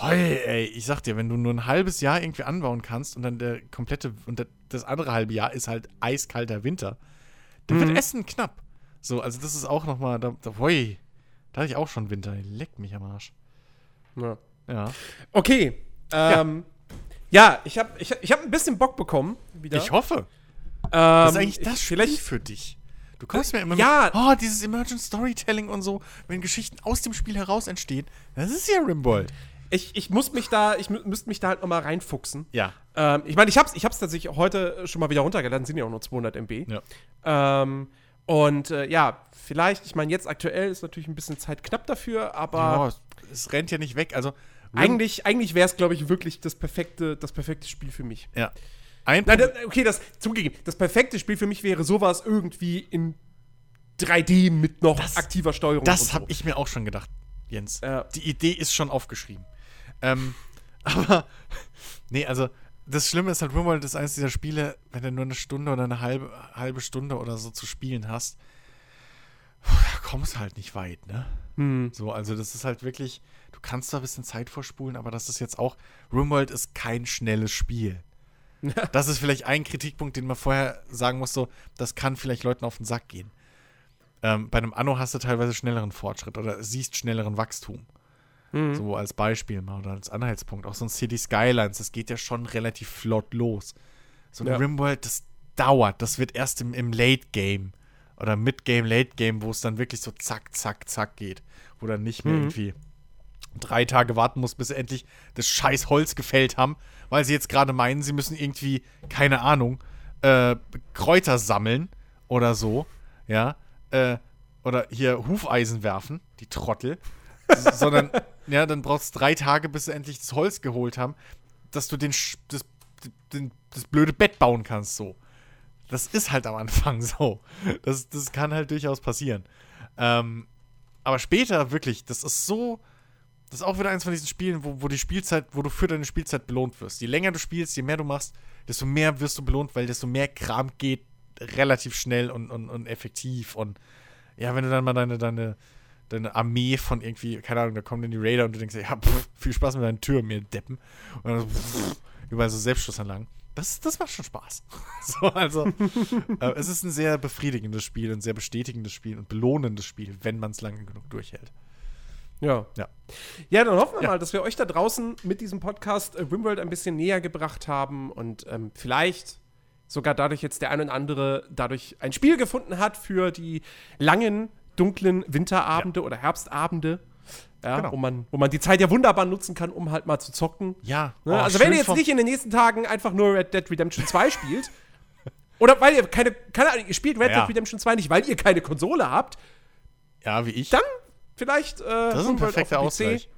Speaker 2: Hoi, ey, ich sag dir, wenn du nur ein halbes Jahr irgendwie anbauen kannst und dann der komplette und das andere halbe Jahr ist halt eiskalter Winter, dann
Speaker 1: Mhm.
Speaker 2: wird Essen knapp. So, also das ist auch noch mal, da, da, hoi, da hatte ich auch schon Winter. Leck mich am Arsch.
Speaker 1: Ja.
Speaker 2: Ja.
Speaker 1: Okay. Ähm, ja. Ich habe ich, ich hab ein bisschen Bock bekommen. Wieder.
Speaker 2: Ich hoffe.
Speaker 1: ähm,
Speaker 2: Das ist eigentlich das
Speaker 1: ich,
Speaker 2: Spiel
Speaker 1: vielleicht.
Speaker 2: für dich. Du kommst mir immer
Speaker 1: Ja.
Speaker 2: mit, oh, dieses Emergent Storytelling und so, wenn Geschichten aus dem Spiel heraus entstehen, das ist ja Rimworld.
Speaker 1: Ich, ich muss mich da, ich mü- müsste mich da halt noch mal reinfuchsen.
Speaker 2: Ja.
Speaker 1: Ähm, ich meine, ich hab's, ich hab's tatsächlich heute schon mal wieder runtergeladen, sind ja auch nur 200 MB.
Speaker 2: Ja.
Speaker 1: Ähm, und äh, ja, vielleicht, ich meine, jetzt aktuell ist natürlich ein bisschen Zeit knapp dafür, aber
Speaker 2: Oh, es rennt ja nicht weg. Also,
Speaker 1: eigentlich, eigentlich wäre es, glaube ich, wirklich das perfekte, das perfekte Spiel für mich.
Speaker 2: ja. Ein
Speaker 1: Nein, das, okay, das zugegeben. Das perfekte Spiel für mich wäre sowas irgendwie in 3D mit noch aktiver Steuerung.
Speaker 2: Das
Speaker 1: so.
Speaker 2: habe ich mir auch schon gedacht, Jens.
Speaker 1: Ja.
Speaker 2: Die Idee ist schon aufgeschrieben. Ähm, aber, nee, also, das Schlimme ist halt, RimWorld ist eines dieser Spiele, wenn du nur eine Stunde oder eine halbe, halbe Stunde oder so zu spielen hast, da kommst du halt nicht weit, ne?
Speaker 1: Hm.
Speaker 2: So, also das ist halt wirklich, kannst da ein bisschen Zeit vorspulen, aber das ist jetzt auch, RimWorld ist kein schnelles Spiel. Das ist vielleicht ein Kritikpunkt, den man vorher sagen muss, so, das kann vielleicht Leuten auf den Sack gehen. Ähm, bei einem Anno hast du teilweise schnelleren Fortschritt oder siehst schnelleren Wachstum.
Speaker 1: Mhm.
Speaker 2: So als Beispiel mal oder als Anhaltspunkt. Auch so ein City Skylines, das geht ja schon relativ flott los. So ein
Speaker 1: Ja.
Speaker 2: Rimworld, das dauert. Das wird erst im, im Late Game oder Mid Game, Late Game, wo es dann wirklich so zack, zack, zack geht. Wo dann nicht mehr
Speaker 1: Mhm.
Speaker 2: irgendwie drei Tage warten muss, bis sie endlich das scheiß Holz gefällt haben, weil sie jetzt gerade meinen, sie müssen irgendwie, keine Ahnung, äh, Kräuter sammeln oder so, ja, äh, oder hier Hufeisen werfen, die Trottel, sondern, ja, dann brauchst du drei Tage, bis sie endlich das Holz geholt haben, dass du den, das, den, das blöde Bett bauen kannst, so. Das ist halt am Anfang so. Das, das kann halt durchaus passieren. Ähm, aber später wirklich, das ist so. Das ist auch wieder eins von diesen Spielen, wo, wo die Spielzeit, wo du für deine Spielzeit belohnt wirst. Je länger du spielst, je mehr du machst, desto mehr wirst du belohnt, weil desto mehr Kram geht relativ schnell und, und, und effektiv. Und ja, wenn du dann mal deine, deine, deine Armee von irgendwie, keine Ahnung, da kommen dann die Raider und du denkst, ja, pff, viel Spaß mit deinen Türmen, ihr Deppen. Und dann pff, überall so Selbstschussanlagen. Das, das macht schon Spaß. so, also, äh, es ist ein sehr befriedigendes Spiel, ein sehr bestätigendes Spiel und belohnendes Spiel, wenn man es lange genug durchhält.
Speaker 1: Ja.
Speaker 2: Ja.
Speaker 1: Ja, dann hoffen wir
Speaker 2: Ja.
Speaker 1: mal, dass wir euch da draußen mit diesem Podcast äh, Rimworld ein bisschen näher gebracht haben und ähm, vielleicht sogar dadurch jetzt der ein und andere dadurch ein Spiel gefunden hat für die langen, dunklen Winterabende oder Herbstabende. Ja,
Speaker 2: Genau.
Speaker 1: wo, man, wo man die Zeit ja wunderbar nutzen kann, um halt mal zu zocken.
Speaker 2: Ja.
Speaker 1: Ne?
Speaker 2: oh,
Speaker 1: also wenn ihr jetzt nicht in den nächsten Tagen einfach nur Red Dead Redemption 2 spielt, oder weil ihr keine, keine Ahnung, ihr spielt Red
Speaker 2: Ja.
Speaker 1: Dead Redemption 2 nicht, weil ihr keine Konsole habt,
Speaker 2: Ja, wie ich.
Speaker 1: dann vielleicht äh,
Speaker 2: das ist ein perfekter. Ausgleich.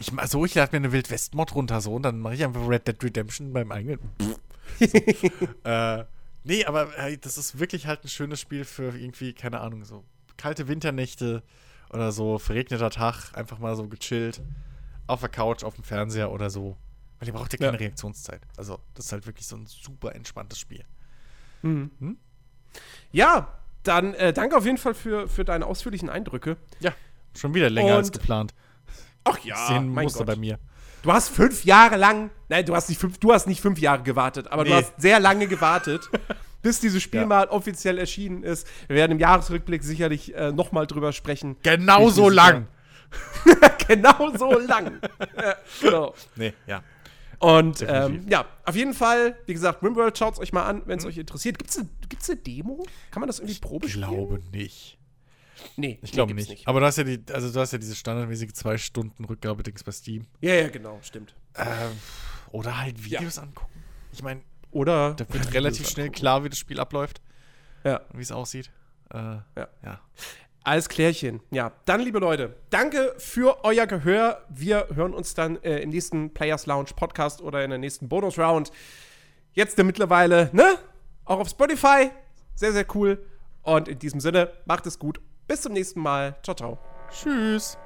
Speaker 2: Ich, mach so, ich lade mir eine Wild West Mod runter so und dann mache ich einfach Red Dead Redemption beim eigenen. äh, nee, aber hey, das ist wirklich halt ein schönes Spiel für irgendwie, keine Ahnung, so kalte Winternächte oder so, verregneter Tag, einfach mal so gechillt auf der Couch, auf dem Fernseher oder so. Weil ihr braucht ja keine
Speaker 1: Ja.
Speaker 2: Reaktionszeit. Also, das ist halt wirklich so ein super entspanntes Spiel.
Speaker 1: Ja, dann äh, danke auf jeden Fall für, für deine ausführlichen Eindrücke.
Speaker 2: Ja, schon wieder länger als
Speaker 1: Und-
Speaker 2: geplant.
Speaker 1: Ach ja,
Speaker 2: Sehen
Speaker 1: mein
Speaker 2: musste
Speaker 1: Gott.
Speaker 2: bei mir.
Speaker 1: Du hast fünf Jahre lang, nein, du hast nicht fünf, du hast nicht fünf Jahre gewartet, aber du
Speaker 2: Nee.
Speaker 1: hast sehr lange gewartet, bis dieses Spiel
Speaker 2: Ja.
Speaker 1: mal offiziell erschienen ist. Wir werden im Jahresrückblick sicherlich äh, noch mal drüber sprechen.
Speaker 2: Genau
Speaker 1: Wie
Speaker 2: so
Speaker 1: dieses
Speaker 2: lang.
Speaker 1: genau so lang. ja, genau.
Speaker 2: Nee, ja.
Speaker 1: Und ähm, ja, auf jeden Fall, wie gesagt, Rimworld, schaut es euch mal an, wenn
Speaker 2: Mhm.
Speaker 1: es euch interessiert. Gibt es eine, gibt's eine Demo? Kann man das irgendwie Probe
Speaker 2: Ich glaube nicht.
Speaker 1: Nee,
Speaker 2: Ich glaube
Speaker 1: nee, gibt's
Speaker 2: nicht. Aber du hast ja die, also du hast ja diese standardmäßige zwei Stunden Rückgabedings bei Steam.
Speaker 1: Ja, ja, genau, stimmt.
Speaker 2: Ähm, oder halt Videos angucken. Ich meine,
Speaker 1: Oder
Speaker 2: da wird relativ schnell klar, wie das Spiel abläuft
Speaker 1: Ja.
Speaker 2: und wie es aussieht. Äh,
Speaker 1: Ja.
Speaker 2: ja.
Speaker 1: Alles klärchen. Ja, dann, liebe Leute, danke für euer Gehör. Wir hören uns dann äh, im nächsten Players Lounge Podcast oder in der nächsten Bonus Round. Jetzt der mittlerweile, ne? Auch auf Spotify. Sehr, sehr cool. Und in diesem Sinne, macht es gut. Bis zum nächsten Mal. Ciao, ciao.
Speaker 2: Tschüss.